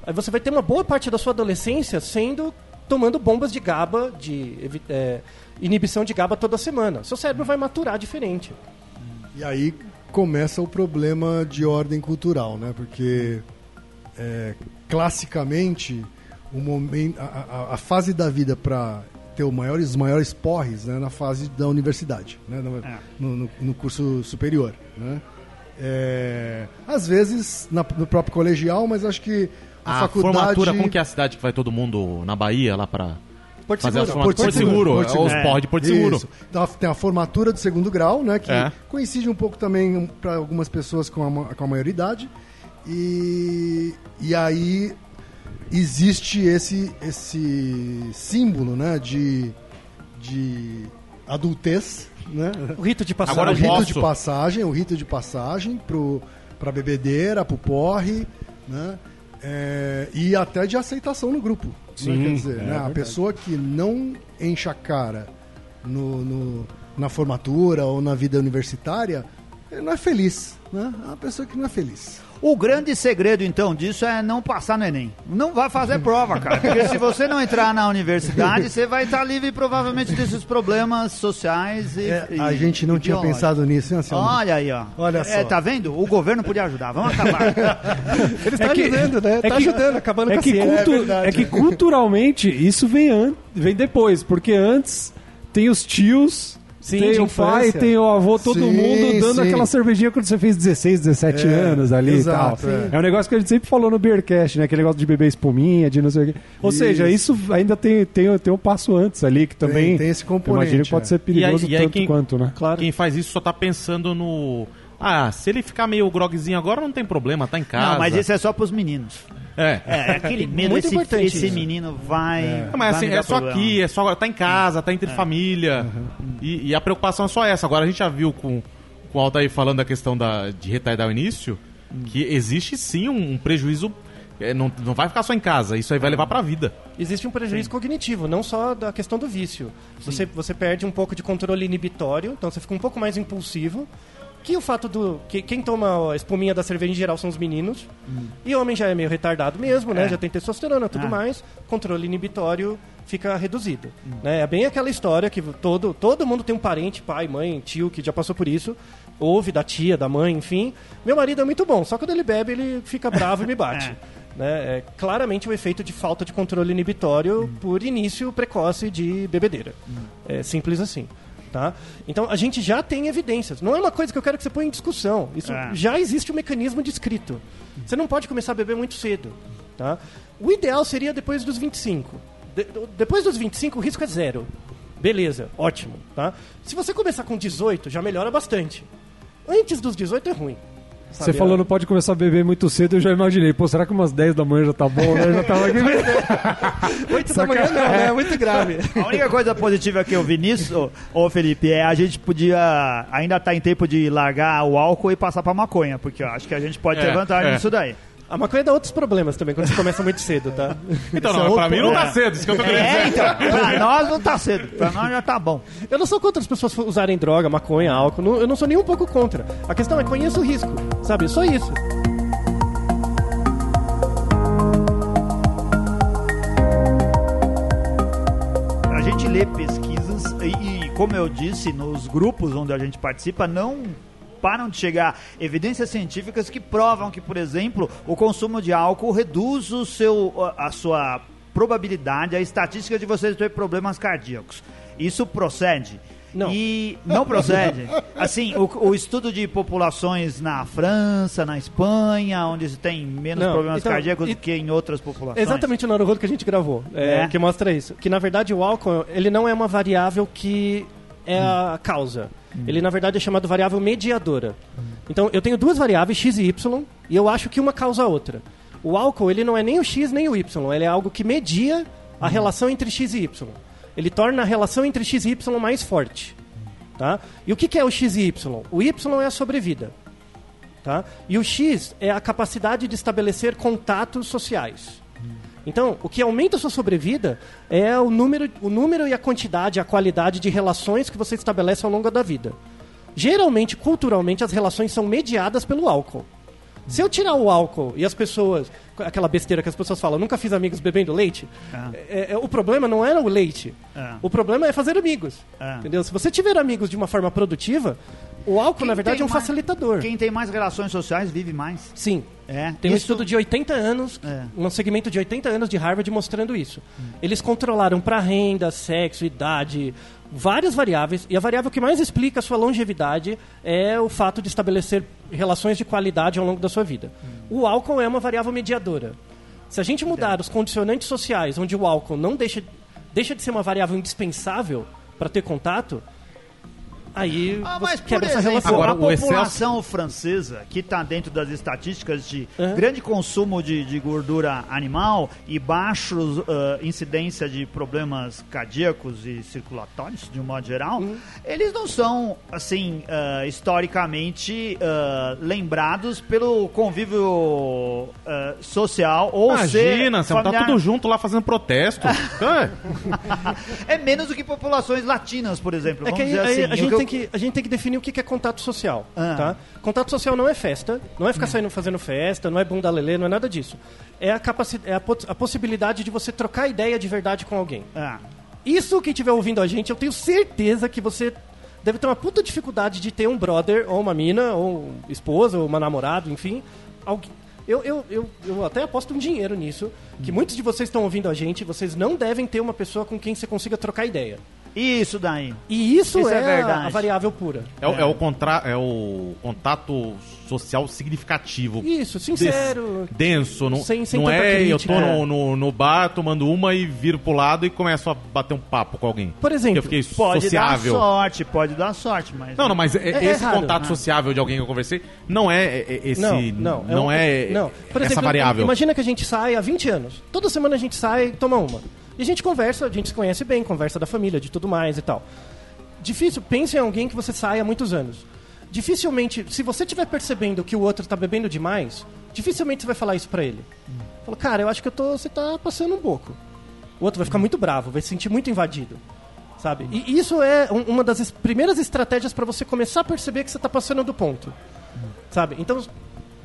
aí você vai ter uma boa parte da sua adolescência sendo tomando bombas de GABA, de é, inibição de GABA toda semana. Seu cérebro vai maturar diferente. E aí começa o problema de ordem cultural, né? Porque é, classicamente o momento, a, a- a fase da vida para ter o maior, os maiores porres né, na fase da universidade, né, no, É. no- no- no curso superior. Né? É, às vezes na- no próprio colegial, mas acho que a, A faculdade formatura, como que é a cidade que vai todo mundo na Bahia lá pra Porto fazer a Seguro. formatura? Porto Seguro. Porto é Seguro. Os porra de Porto Seguro. Isso. Então, tem a formatura do segundo grau, né? Que É. coincide um pouco também para algumas pessoas com a, com a maioridade. E, e aí existe esse, esse símbolo, né? De, de adultez, né? O rito de passagem. Agora o rito de passagem, o rito de passagem pro, pra bebedeira, pro porre, né? É, e até de aceitação no grupo. né? Sim, Quer dizer, é né? a pessoa que não enche a cara no, no- na formatura ou na vida universitária, ele não é feliz. Né? É uma pessoa que não é feliz. O grande segredo, então, disso é não passar no Enem. Não vai fazer prova, cara. Porque se você não entrar na universidade, você vai estar livre provavelmente desses problemas sociais e. É, e- a gente não e tinha pensado nisso, hein, Anselmo? Olha aí, ó. Olha É, só. tá vendo? O governo podia ajudar. Vamos acabar. Ele está ajudando, né? é tá que- ajudando, acabando É com a que, ciência. cultu- verdade. é que culturalmente isso vem, an vem depois, porque antes tem os tios, Sim, tem o pai, infância. tem o avô, todo Sim, mundo dando sim. aquela cervejinha quando você fez 16, 17 É, anos ali exato, e tal. é. É. um negócio que a gente sempre falou no Beercast, né? Aquele negócio de beber espuminha, de não sei o quê. Ou Isso. seja, isso ainda tem, tem, tem um passo antes ali, que também tem esse eu componente, imagino que pode é. ser perigoso E aí- e aí tanto quem- quanto, né? Claro. Quem faz isso só tá pensando no. Ah, se ele ficar meio grogzinho agora, não tem problema, tá em casa. Não, mas isso é só pros meninos. É. É, aquele medo, Muito esse, importante esse isso. menino vai. Não, mas vai assim, é só problema. aqui, é só tá em casa, tá entre família. E, e a preocupação é só essa. Agora a gente já viu com, com o Altair falando da questão da, de retardar o início, que existe sim um, um prejuízo. é, não, não vai ficar só em casa, isso aí vai levar pra vida. Existe um prejuízo cognitivo, não só da questão do vício. Você, você perde um pouco de controle inibitório, então você fica um pouco mais impulsivo. Que o fato do. Que quem toma a espuminha da cerveja em geral são os meninos. E homem já é meio retardado mesmo, né? É. Já tem testosterona tudo Ah. mais. Controle inibitório fica reduzido. Né? É bem aquela história que todo, todo mundo tem um parente, pai, mãe, tio, que já passou por isso. Ouve da tia, da mãe, enfim. Meu marido é muito bom, só quando ele bebe, ele fica bravo e me bate. né? É claramente o efeito de falta de controle inibitório por início precoce de bebedeira. É simples assim. Tá? Então a gente já tem evidências. Não é uma coisa que eu quero que você ponha em discussão. Isso É. já existe um mecanismo descrito. Você não pode começar a beber muito cedo. Tá? O ideal seria depois dos 25. De- depois dos 25 o risco é zero. Beleza, ótimo. Tá? Se você começar com 18, já melhora bastante. Antes dos 18 é ruim. Você falou não pode começar a beber muito cedo, eu já imaginei. Pô, será que umas 10 da manhã já tá bom? né? Eu já tava aqui. 8 da manhã não, né? É muito grave. A única coisa positiva que eu vi nisso, ô, Felipe, é a gente podia ainda tá em tempo de largar o álcool e passar pra maconha, porque eu acho que a gente pode ter É, vantagem é. nisso daí. A maconha dá outros problemas também, quando você começa muito cedo, tá? Então, é não, pra outro- mim não tá é. cedo, isso que eu tô querendo É, dizer. então, pra nós não tá cedo, pra nós já tá bom. Eu não sou contra as pessoas usarem droga, maconha, álcool. não- eu não sou nem um pouco contra. A questão é conheça o risco, sabe? Só isso. A gente lê pesquisas e, e, como eu disse, nos grupos onde a gente participa, não param de chegar evidências científicas que provam que, por exemplo, o consumo de álcool reduz o seu, a sua probabilidade, a estatística de você ter problemas cardíacos. Isso procede? Não. E não procede. Assim, o, o estudo de populações na França, na Espanha, onde se tem menos Não, problemas então, cardíacos do que em outras populações. Exatamente o Naruhodo que a gente gravou, é, É. que mostra isso. Que na verdade o álcool, ele não é uma variável que é a causa. Ele na verdade é chamado variável mediadora. Então eu tenho duas variáveis, x e y, e eu acho que uma causa a outra. O álcool, ele não é nem o x nem o y, ele é algo que media a relação entre x e y. Ele torna a relação entre x e y mais forte. Tá? E o que, que é o x e y? O y é a sobrevida. Tá? E o X é a capacidade de estabelecer contatos sociais. Então, o que aumenta a sua sobrevida é o número, o número e a quantidade, a qualidade de relações que você estabelece ao longo da vida. Geralmente, culturalmente, as relações são mediadas pelo álcool. Se eu tirar o álcool e as pessoas. Aquela besteira que as pessoas falam, nunca fiz amigos bebendo leite. Ah. é- é- o problema não era o leite. Ah. O problema é fazer amigos. Ah. Entendeu? Se você tiver amigos de uma forma produtiva, o álcool, Quem na verdade, é um mais- facilitador. Quem tem mais relações sociais vive mais. Sim. É. Tem um Isso- estudo de 80 anos, É. um segmento de 80 anos de Harvard mostrando isso. Eles controlaram para renda, sexo, idade, várias variáveis, e a variável que mais explica a sua longevidade é o fato de estabelecer relações de qualidade ao longo da sua vida. O álcool é uma variável mediadora. Se a gente mudar os condicionantes sociais, onde o álcool não deixa, deixa de ser uma variável indispensável para ter contato, aí Ah, mas, por exemplo, relação. Agora, a o excesso- população francesa, que está dentro das estatísticas de Uhum. grande consumo de, de gordura animal e baixos ah, incidência de problemas cardíacos e circulatórios, de um modo geral, Uhum. eles não são, assim, ah, historicamente ah, lembrados pelo convívio social ou ser Imagina, você tá familiar. tudo junto lá fazendo protesto. É. É menos do que populações latinas, por exemplo. É Vamos que aí, dizer aí assim. a, O gente que eu- tem que, a gente tem que definir o que é contato social. Ah. Tá? Contato social não é festa, não é ficar saindo fazendo festa, não é bunda lelê, não é nada disso. É, a, capaci é a, a possibilidade de você trocar ideia de verdade com alguém. Ah. Isso, quem estiver ouvindo a gente, eu tenho certeza que você deve ter uma puta dificuldade de ter um brother, ou uma mina, ou um esposa, ou uma namorada, enfim. Alguém. Eu, eu, eu, eu até aposto um dinheiro nisso, que muitos de vocês estão ouvindo a gente, vocês não devem ter uma pessoa com quem você consiga trocar ideia. Isso daí. E isso, Isso é é, a- verdade. a variável pura. É, o- é o contra, é o contato social significativo. Isso, sincero. denso, não, Sem- sem não é eu crítica. tô no, no, no bar tomando uma e viro pro lado e começo a bater um papo com alguém. Por exemplo, Porque eu fiquei Pode sociável. dar sorte, pode dar sorte, mas. Não, não, mas é- É- é esse contato né? sociável de alguém que eu conversei não é, é- é esse. Não, não. não um- é, não. Por essa exemplo, variável. Imagina que a gente sai há 20 anos. Toda semana a gente sai e toma uma. E a gente conversa, a gente se conhece bem, conversa da família, de tudo mais e tal. Difícil, pense em alguém que você sai há muitos anos. Dificilmente, se você estiver percebendo que o outro está bebendo demais, dificilmente você vai falar isso pra ele. Fala, cara, eu acho que eu tô, você tá passando um pouco. O outro vai ficar muito bravo, vai se sentir muito invadido. Sabe? E isso é um- uma das primeiras estratégias para você começar a perceber que você está passando do ponto. Sabe? Então,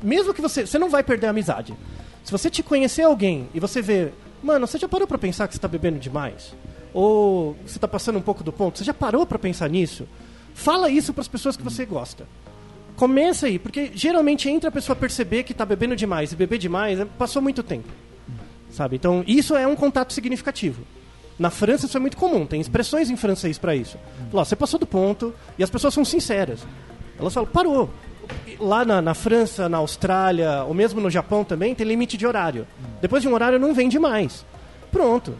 mesmo que você. Você não vai perder a amizade. Se você te conhecer alguém e você ver, mano, você já parou pra pensar que você tá bebendo demais? Ou você tá passando um pouco do ponto? Você já parou pra pensar nisso? Fala isso pras pessoas que você gosta. Começa aí, porque geralmente entre a pessoa perceber que tá bebendo demais e beber demais, é- passou muito tempo. Sabe? Então, isso é um contato significativo. Na França isso é muito comum, tem expressões em francês para isso. Fala, você passou do ponto e as pessoas são sinceras. Elas falam, parou. Lá na, na França, na Austrália, ou mesmo no Japão também, tem limite de horário. Depois de um horário não vende mais. Pronto.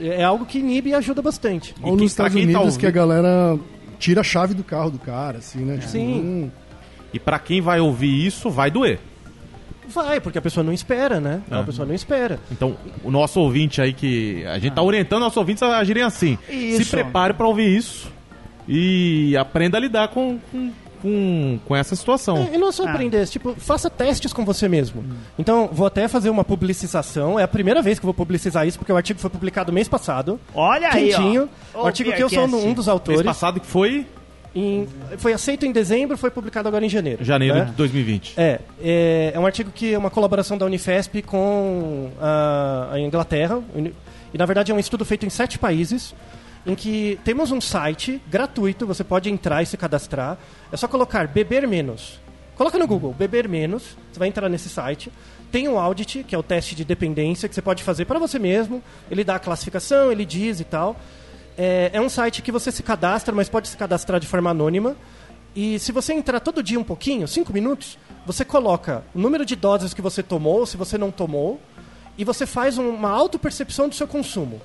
É algo que inibe e ajuda bastante. Ou nos pra Estados tá Unidos que a galera tira a chave do carro do cara, assim, né? Tipo, Sim. hum, E pra quem vai ouvir isso, vai doer. Vai, porque a pessoa não espera, né? Ah. A pessoa não espera. Então, o nosso ouvinte aí que. A gente tá orientando nossos ouvintes a agirem assim. Isso. Se prepare pra ouvir isso. E aprenda a lidar com, com, com, com essa situação. É, e não é só Ah. aprender, tipo, faça testes com você mesmo. Então, vou até fazer uma publicização. É a primeira vez que eu vou publicizar isso, porque o artigo foi publicado mês passado. Olha aí, Quentinho. ó. O artigo que eu sou um dos Mês autores. passado que foi em- foi aceito em dezembro, foi publicado agora em janeiro. janeiro né? de 2020. É, é, é um artigo que é uma colaboração da Unifesp com a, a Inglaterra. E, na verdade, é um estudo feito em sete países. Em que temos um site gratuito, você pode entrar e se cadastrar. É só colocar beber menos. Coloca no Google, beber menos, você vai entrar nesse site. Tem o Audit, que é o teste de dependência que você pode fazer para você mesmo. Ele dá a classificação, ele diz e tal. É, é um site que você se cadastra, mas pode se cadastrar de forma anônima. E se você entrar todo dia um pouquinho, cinco minutos, você coloca o número de doses que você tomou, se você não tomou, e você faz um- uma autopercepção do seu consumo.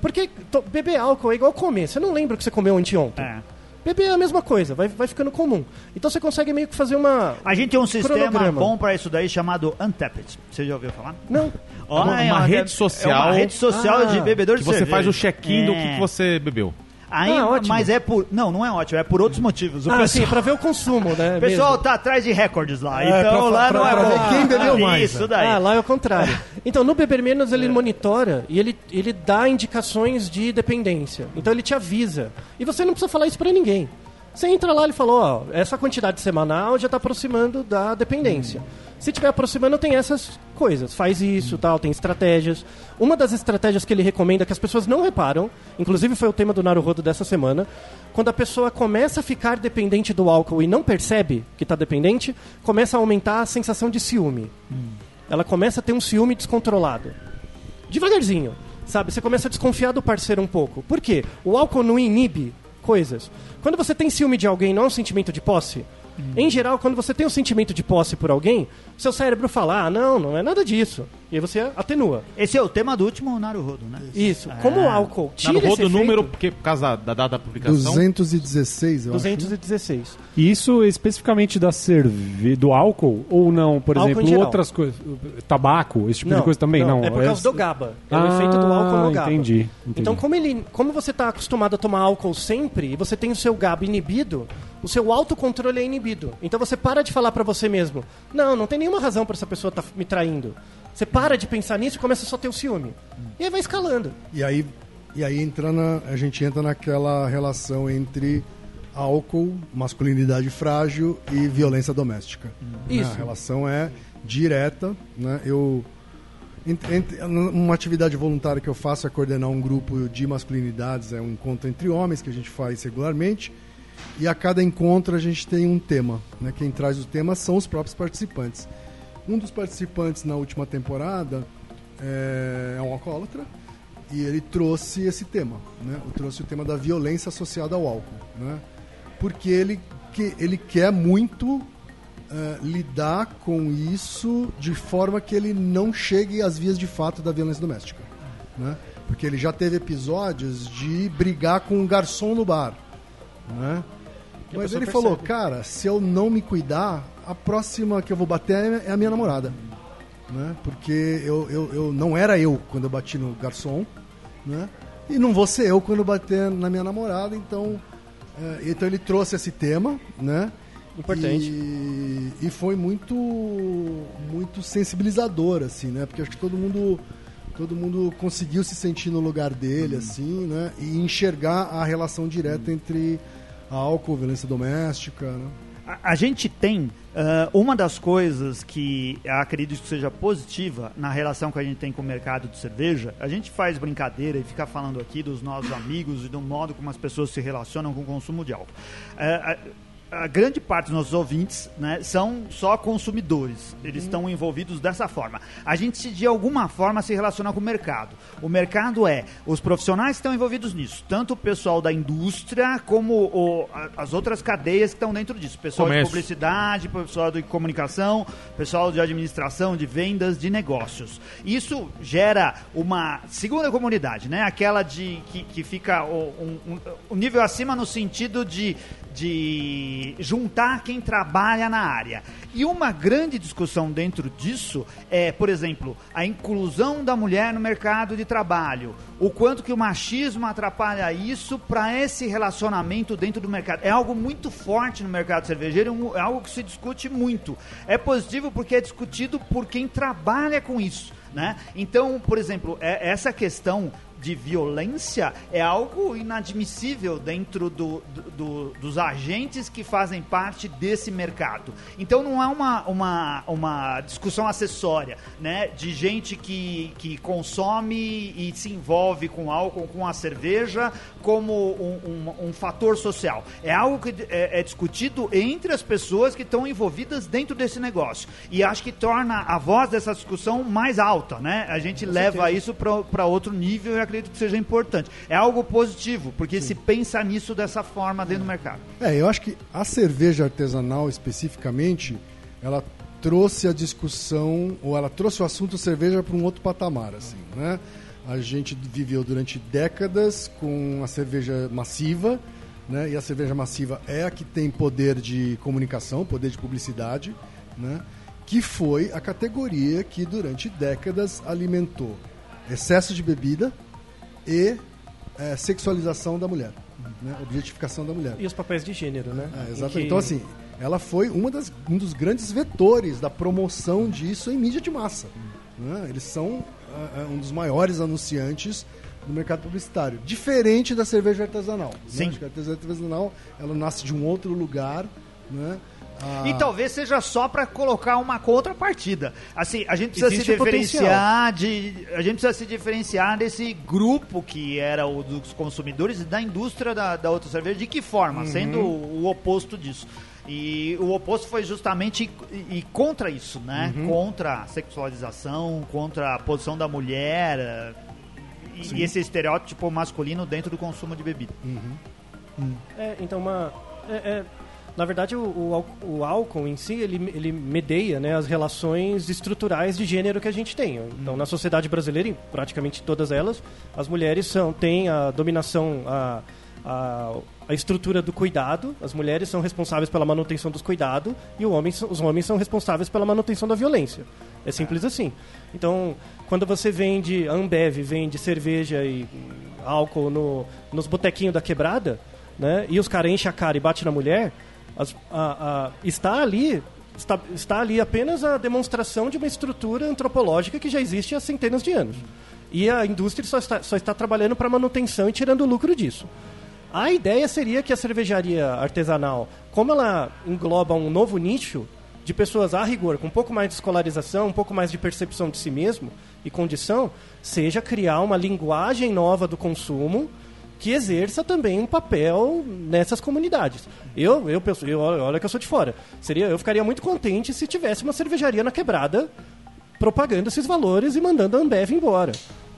Porque to- beber álcool é igual comer. Você não lembra o que você comeu anteontem. É. Beber é a mesma coisa, vai, vai ficando comum. Então você consegue meio que fazer uma. A gente tem um sistema Cronograma. bom pra isso daí chamado Untapped. Você já ouviu falar? Não. Uma- é uma rede é social- uma rede social Ah, de bebedor Que de você cerveja. faz o check-in do que É. que você bebeu. Aí, Ah, ótimo. mas é por. Não, não é ótimo, é por outros motivos. O Ah, pessoal, sim, pra ver o consumo, né? o pessoal mesmo. tá atrás de recordes lá. É, então pra- lá pra- não é pra bom. ver quem bebeu mais, Isso né? daí. Ah, lá é o contrário. Então, no Beber Menos, ele monitora e ele, ele dá indicações de dependência. Então, ele te avisa. E você não precisa falar isso pra ninguém. Você entra lá e falou, ó, essa quantidade semanal já tá aproximando da dependência. Se tiver aproximando, tem essas coisas. Faz isso, tal, tem estratégias. Uma das estratégias que ele recomenda que as pessoas não reparam, inclusive foi o tema do Naruhodo dessa semana, quando a pessoa começa a ficar dependente do álcool e não percebe que está dependente, começa a aumentar a sensação de ciúme. Ela começa a ter um ciúme descontrolado. Devagarzinho, sabe? Você começa a desconfiar do parceiro um pouco. Por quê? O álcool não inibe coisas. Quando você tem ciúme de alguém, não é um sentimento de posse? Em geral, quando você tem um sentimento de posse por alguém, seu cérebro fala, ah, não, não é nada disso. E aí você atenua. Esse é o tema do último Naruhodo, né? Isso. Como o álcool Tá tira no esse rodo o efeito, número, porque por causa da, da data da publicação. 216, eu acho. 216. E isso especificamente da cerveja, do álcool ou não? Por Álcool exemplo, outras coisas, tabaco, esse tipo de coisa também? Não, É por causa do GABA. É o efeito do álcool no GABA. Ah, Entendi, entendi. Então, como, ele, como você está acostumado a tomar álcool sempre e você tem o seu GABA inibido, o seu autocontrole é inibido. Então você para de falar para você mesmo: não, não tem nenhuma razão para essa pessoa estar me traindo. Você para de pensar nisso e começa só a ter o ciúme. E aí vai escalando. E aí, e aí entra na, a gente entra naquela relação entre álcool, masculinidade frágil e violência doméstica. Né? Isso. A relação é direta. Né? Eu, ent- ent- uma atividade voluntária que eu faço é coordenar um grupo de masculinidades, é um encontro entre homens que a gente faz regularmente. E a cada encontro a gente tem um tema. Né? Quem traz o tema são os próprios participantes. Um dos participantes na última temporada é, é um alcoólatra e ele trouxe esse tema, né? Ele trouxe o tema da violência associada ao álcool, né? Porque ele, que, ele quer muito eh, lidar com isso de forma que ele não chegue às vias de fato da violência doméstica, né? Porque ele já teve episódios de brigar com um garçom no bar, né? Mas ele falou, percebe. cara, se eu não me cuidar, a próxima que eu vou bater é a minha namorada. Né? Porque eu, eu, eu não era eu quando eu bati no garçom, né? E não vou ser eu quando eu bater na minha namorada, então... é, então ele trouxe esse tema, né? Importante. E, e foi muito, muito sensibilizador, assim, né? Porque acho que todo mundo, todo mundo conseguiu se sentir no lugar dele, assim, né? E enxergar a relação direta entre álcool, violência doméstica, né? A, a gente tem ah, uma das coisas que acredito que seja positiva na relação que a gente tem com o mercado de cerveja. A gente faz brincadeira e fica falando aqui dos nossos amigos e do modo como as pessoas se relacionam com o consumo de álcool. Ah, a, a grande parte dos nossos ouvintes né, são só consumidores. Eles estão envolvidos dessa forma. A gente, de alguma forma, se relaciona com o mercado. O mercado é os profissionais estão envolvidos nisso, tanto o pessoal da indústria como o- as outras cadeias que estão dentro disso. Pessoal de Comércio. publicidade, pessoal de comunicação, pessoal de administração, de vendas, de negócios. Isso gera uma segunda comunidade, né? Aquela de que, que fica o, um, um- um nível acima no sentido de, de juntar quem trabalha na área. E uma grande discussão dentro disso é, por exemplo, a inclusão da mulher no mercado de trabalho. O quanto que o machismo atrapalha isso para esse relacionamento dentro do mercado. É algo muito forte no mercado cervejeiro, um- é algo que se discute muito. É positivo porque é discutido por quem trabalha com isso. Né? Então, por exemplo, é- essa questão de violência é algo inadmissível dentro do, do, do, dos agentes que fazem parte desse mercado. Então não é uma, uma, uma discussão acessória, né? De gente que, que consome e se envolve com álcool, com a cerveja, como um, um, um fator social. É algo que é, é discutido entre as pessoas que estão envolvidas dentro desse negócio. E acho que torna a voz dessa discussão mais alta, né? A gente leva isso para outro nível e acredito que seja importante. É algo positivo, porque Sim. se pensa nisso dessa forma dentro do mercado. É, eu acho que a cerveja artesanal especificamente, ela trouxe a discussão, ou ela trouxe o assunto cerveja para um outro patamar, assim, né? A gente viveu durante décadas com a cerveja massiva, né? E a cerveja massiva é a que tem poder de comunicação, poder de publicidade, né? Que foi a categoria que durante décadas alimentou excesso de bebida e é, sexualização da mulher, né? objetificação da mulher. E os papéis de gênero, né? É, exatamente. Que... Então, assim, ela foi uma das, um dos grandes vetores da promoção disso em mídia de massa. Né? Eles são uh, um dos maiores anunciantes no mercado publicitário. Diferente da cerveja artesanal. Sim. Né? a cerveja artesanal ela nasce de um outro lugar, né? Ah. E talvez seja só para colocar uma contrapartida. Assim, a gente precisa Existe se diferenciar de, a gente precisa se diferenciar desse grupo que era o dos consumidores e da indústria da, da outra cerveja. De que forma? Uhum. Sendo o, o oposto disso. E o oposto foi justamente e, e contra isso, né? Uhum. Contra a sexualização, contra a posição da mulher e, e esse estereótipo masculino dentro do consumo de bebida. Uhum. Uhum. É, então uma é, é na verdade, o, o, o, álcool em si, ele, ele medeia né, as relações estruturais de gênero que a gente tem. Então, na sociedade brasileira, em praticamente todas elas, as mulheres são, têm a dominação, a, a, a estrutura do cuidado, as mulheres são responsáveis pela manutenção dos cuidados e homem, os homens são responsáveis pela manutenção da violência. É simples assim. Então, quando você vende, a Ambev vende cerveja e álcool no, nos botequinhos da quebrada, né, e os caras enchem a cara e batem na mulher, as, a, a, está ali está, está ali apenas a demonstração de uma estrutura antropológica que já existe há centenas de anos. E a indústria só está, só está trabalhando para manutenção e tirando lucro disso. A ideia seria que a cervejaria artesanal, como ela engloba um novo nicho de pessoas a rigor, com um pouco mais de escolarização, um pouco mais de percepção de si mesmo e condição, seja criar uma linguagem nova do consumo que exerça também um papel nessas comunidades. Eu, eu, eu, olha que eu sou de fora. Seria, eu ficaria muito contente se tivesse uma cervejaria na quebrada propagando esses valores e mandando a Ambev embora.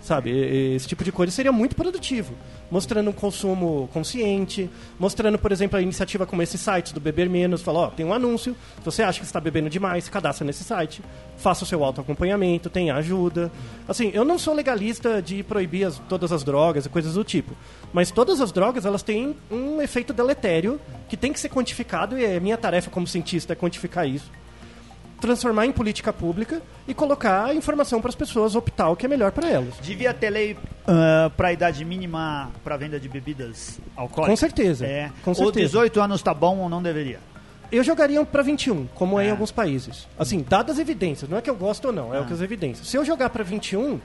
Sabe, esse tipo de coisa seria muito produtivo. Mostrando um consumo consciente, mostrando, por exemplo, a iniciativa como esse site do Beber Menos, fala, ó, tem um anúncio, se você acha que está bebendo demais, se cadastra nesse site, faça o seu autoacompanhamento, tenha ajuda. Assim, eu não sou legalista de proibir as, todas as drogas e coisas do tipo, mas todas as drogas, elas têm um efeito deletério que tem que ser quantificado e é minha tarefa como cientista é quantificar isso transformar em política pública e colocar a informação para as pessoas optar o que é melhor para elas. Devia ter lei uh, para a idade mínima para venda de bebidas alcoólicas? Com certeza. É. Com certeza. Ou 18 anos tá bom ou não deveria? Eu jogaria para 21, como é. é. em alguns países. Assim, dadas as evidências, não é que eu gosto ou não, é ah. o que as evidências. Se eu jogar para 21,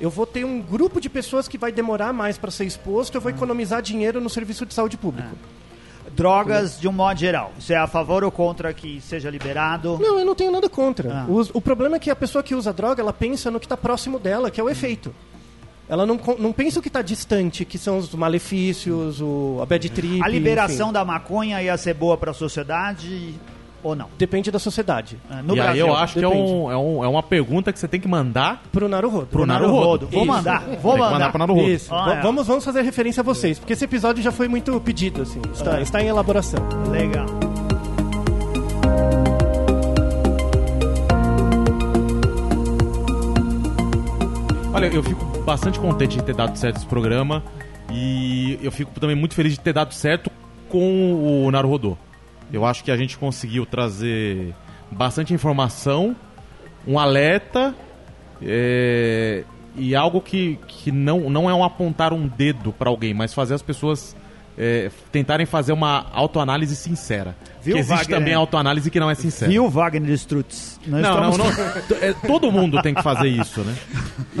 eu vou ter um grupo de pessoas que vai demorar mais para ser exposto, eu vou ah. economizar dinheiro no serviço de saúde público. Ah drogas de um modo geral. Você é a favor ou contra que seja liberado? Não, eu não tenho nada contra. Ah. O, o, problema é que a pessoa que usa droga, ela pensa no que está próximo dela, que é o efeito. Ela não, não pensa o que está distante, que são os malefícios, o, a bad trip. A liberação enfim. da maconha ia ser boa para a sociedade? Ou não? Depende da sociedade. É, no e Brasil, aí eu acho depende. que é, um, é, um, é uma pergunta que você tem que mandar pro Naruhodo. Pro, pro Naruhodo. Vou mandar, vou mandar. mandar pro Naruhodo. Isso. Ah, é. vamos, vamos fazer referência a vocês, porque esse episódio já foi muito pedido, assim. Está, é. está em elaboração. Legal. Olha, eu fico bastante contente de ter dado certo esse programa e eu fico também muito feliz de ter dado certo com o Naruhodo. Eu acho que a gente conseguiu trazer bastante informação, um alerta é, e algo que, que não, não é um apontar um dedo para alguém, mas fazer as pessoas é, tentarem fazer uma autoanálise sincera. Viu, que existe Wagner? também autoanálise que não é sincera. Viu, Wagner Strutz? Não, não, estamos- não. é, todo mundo tem que fazer isso, né?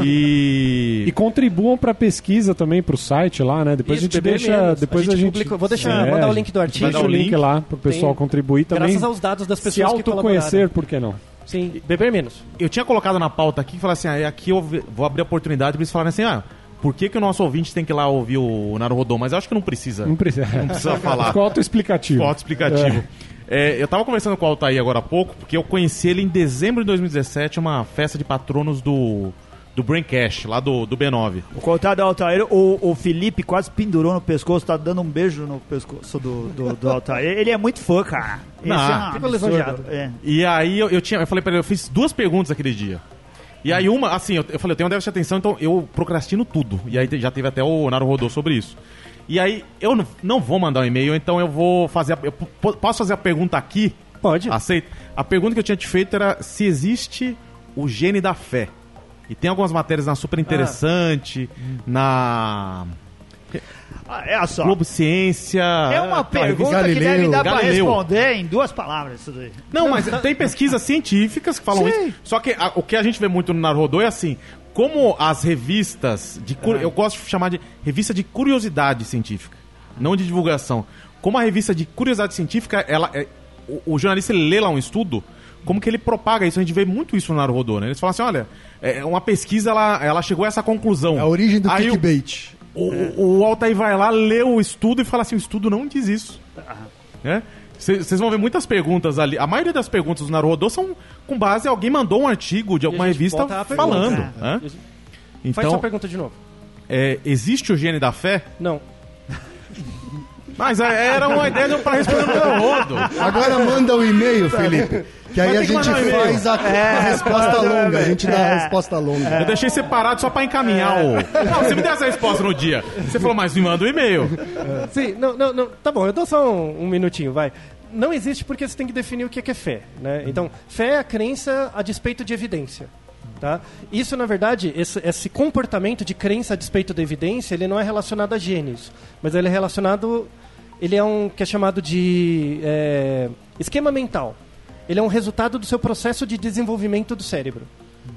E. E contribuam pra pesquisa também pro site lá, né? Depois Isso, a gente deixa. menos. Depois A a gente gente. publica- vou deixar- É, mandar o a link gente do artigo. Deixa o o link link. lá pro pessoal Tem- contribuir também. Graças aos dados das se pessoas que colaboraram. autoconhecer, por que não? Sim, beber menos. Eu tinha colocado na pauta aqui e falei assim: ah, aqui eu vou abrir a oportunidade pra eles falarem assim: ah, por que, que o nosso ouvinte tem que ir lá ouvir o Naruhodô? Mas eu acho que não precisa. Não precisa. Não precisa falar. Ficou autoexplicativo. Ficou autoexplicativo. É, eu tava conversando com o Altair agora há pouco, porque eu conheci ele em dezembro de 2017, uma festa de patronos do, do Braincast, lá do, do B9. O contrário do Altair, o, o Felipe quase pendurou no pescoço, tá dando um beijo no pescoço do, do, do Altair. Ele é muito fã, cara. Esse Não, é um absurdo. É. E aí eu, eu tinha, eu falei pra ele, eu fiz duas perguntas aquele dia. E aí uma, assim, eu, eu falei, eu tenho um déficit de atenção, então eu procrastino tudo. E aí já teve até o Naru Rodou sobre isso. E aí eu não, não vou mandar um e-mail, então eu vou fazer, a, eu po- posso fazer a pergunta aqui? Pode. Aceito. A pergunta que eu tinha te feito era se existe o gene da fé. E tem algumas matérias na Super Interessante, na Ah, é só. Globo Ciência. É uma pergunta que Galileu. deve dar pra Galileu. responder em duas palavras isso daí. Não, mas tem pesquisas científicas que falam Sim. isso. Só que a- o que a gente vê muito no Narodô é assim, como as revistas de cu- eu gosto de chamar de revista de curiosidade científica, não de divulgação. Como a revista de curiosidade científica, ela é- o, o jornalista lê lá um estudo, como que ele propaga isso? A gente vê muito isso no Narodô, né? Eles falam assim, olha, é, uma pesquisa ela, ela chegou a essa conclusão. É a origem do Aí o- clickbait. O, o, o Altair vai lá, lê o estudo e fala assim: o estudo não diz isso. Né? Vocês vão ver muitas perguntas ali. A maioria das perguntas do Naruhodô são com base em alguém mandou um artigo de alguma revista pergunta, falando. né? né? Faz Então, sua pergunta de novo. é, existe o gene da fé? Não. Mas é, era uma ideia para responder no Naruhodo. Agora manda um e-mail, Felipe. Que aí a gente um faz a, a resposta longa. A gente dá a resposta longa. Eu deixei separado só para encaminhar o. Não, você me deu essa resposta no dia. Você falou, mas me manda um e-mail. Sim, não, não, não. Tá bom, eu dou só um, um minutinho, vai. Não existe porque você tem que definir o que é, que é fé, né? Então, fé é a crença a despeito de evidência. Tá? Isso, na verdade, esse, esse comportamento de crença a despeito da evidência, ele não é relacionado a genes, mas ele é relacionado, ele é um que é chamado de é, esquema mental. Ele é um resultado do seu processo de desenvolvimento do cérebro.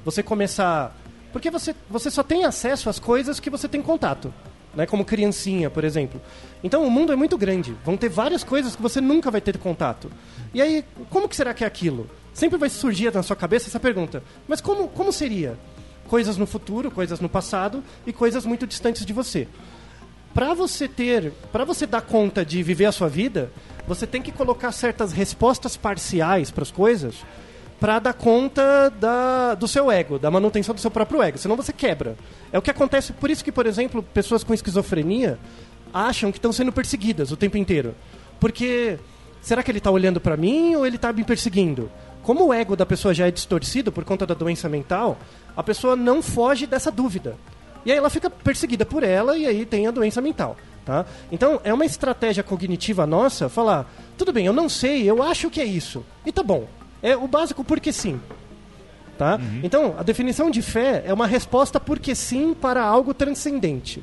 Você começar, porque você, você só tem acesso às coisas que você tem contato né, como criancinha, por exemplo. Então o mundo é muito grande, vão ter várias coisas que você nunca vai ter contato. E aí, como que será que é aquilo? Sempre vai surgir na sua cabeça essa pergunta: mas como, como seria? Coisas no futuro, coisas no passado e coisas muito distantes de você. Para você ter, para você dar conta de viver a sua vida, você tem que colocar certas respostas parciais para as coisas para dar conta da, do seu ego, da manutenção do seu próprio ego, senão você quebra. É o que acontece, por isso que, por exemplo, pessoas com esquizofrenia acham que estão sendo perseguidas o tempo inteiro. Porque será que ele está olhando para mim ou ele está me perseguindo? Como o ego da pessoa já é distorcido por conta da doença mental, a pessoa não foge dessa dúvida. E aí ela fica perseguida por ela e aí tem a doença mental. Tá? Então é uma estratégia cognitiva nossa falar: tudo bem, eu não sei, eu acho que é isso. E tá bom. É o básico porque sim. Tá? Então, a definição de fé é uma resposta porque sim para algo transcendente.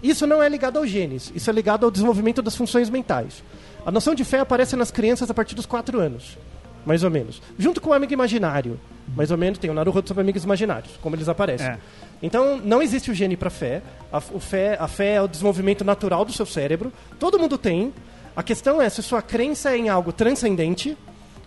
Isso não é ligado aos genes, isso é ligado ao desenvolvimento das funções mentais. A noção de fé aparece nas crianças a partir dos 4 anos, mais ou menos. Junto com o amigo imaginário, mais ou menos, tem o Naruto sobre amigos imaginários, como eles aparecem. É. Então, não existe o gene para fé. A, o fé. a fé é o desenvolvimento natural do seu cérebro. Todo mundo tem. A questão é se sua crença é em algo transcendente,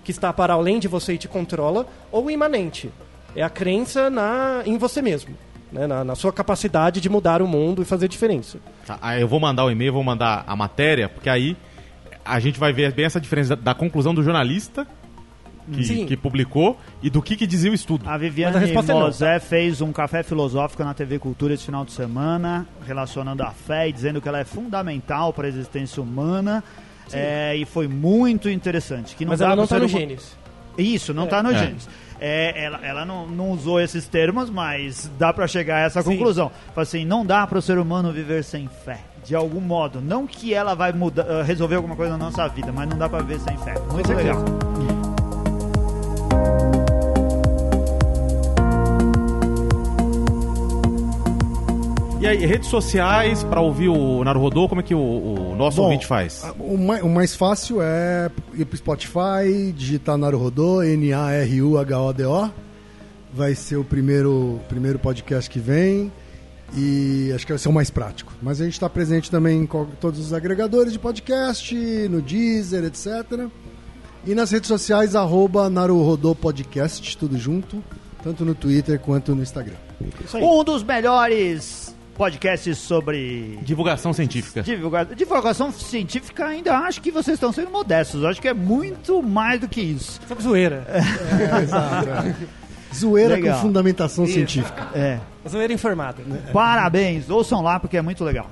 que está para além de você e te controla, ou imanente. É a crença na, em você mesmo. Né? Na, na sua capacidade de mudar o mundo e fazer diferença. Tá, eu vou mandar o e-mail, vou mandar a matéria, porque aí a gente vai ver bem essa diferença da, da conclusão do jornalista que, que publicou e do que, que dizia o estudo. A Mas Viviane a resposta é não, Mosé fez um café filosófico na TV Cultura esse final de semana, relacionando a fé e dizendo que ela é fundamental para a existência humana. É, e foi muito interessante. Que não Mas dá ela não está no genes. Isso, não É. está no É. É, ela ela não, não usou esses termos, mas dá para chegar a essa Sim. conclusão. Fala assim, não dá para o ser humano viver sem fé, de algum modo. Não que ela vai mudar, eh, resolver alguma coisa na nossa vida, mas não dá para viver sem fé. Muito certeza. legal. E aí, redes sociais para ouvir o Naruhodô, como é que o, o nosso Bom, ouvinte faz? O mais, o mais fácil é ir pro Spotify, digitar Naruhodô, N-A-R-U-H-O-D-O. Vai ser o primeiro, primeiro podcast que vem e acho que vai ser o mais prático. Mas a gente está presente também em todos os agregadores de podcast, no Deezer, etc. E nas redes sociais, arroba Naruhodô Podcast, tudo junto, tanto no Twitter quanto no Instagram. Isso. Um dos melhores podcasts sobre Divulgação científica. divulga- divulgação científica. Ainda acho que vocês estão sendo modestos. Acho que é muito mais do que isso. Sabe zoeira. É, exato. é. Zoeira Legal. com fundamentação científica. É. Zoeira informada. Parabéns, ouçam lá porque é muito legal.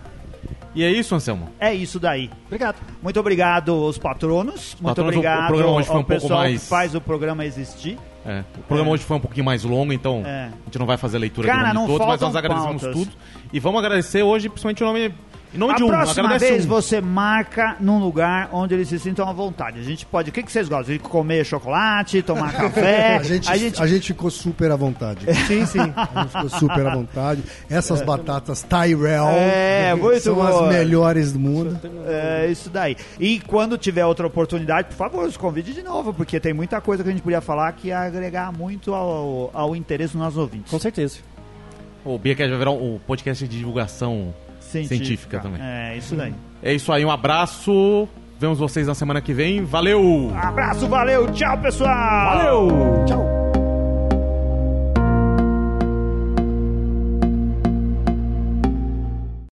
E é isso, Anselmo? É isso daí. Obrigado. Muito obrigado aos patronos. Muito patronos, o- o obrigado programa hoje foi ao um pouco pessoal mais- que faz o programa existir. É. O programa hoje foi um pouquinho mais longo, então É. a gente não vai fazer leitura Cara, de de todos, mas nós agradecemos pautas. tudo. E vamos agradecer hoje, principalmente o nome, em nome A de um. próxima vez um. você marca num lugar onde eles se sintam à vontade. A gente pode. O que, que vocês gostam? De comer chocolate, tomar café? A gente, a, gente... ficou super à vontade. Sim, sim. A gente ficou super à vontade. Essas batatas Tyrell É, muito são boa. as melhores do mundo. É isso daí. E quando tiver outra oportunidade, por favor, nos convide de novo, porque tem muita coisa que a gente podia falar que ia agregar muito ao, ao interesse dos nossos ouvintes. Com certeza. O Beercast vai virar o podcast de divulgação científica também. É, isso daí. É isso aí, um abraço. Vemos vocês na semana que vem. Valeu! Abraço, valeu, tchau, pessoal! Valeu! Tchau.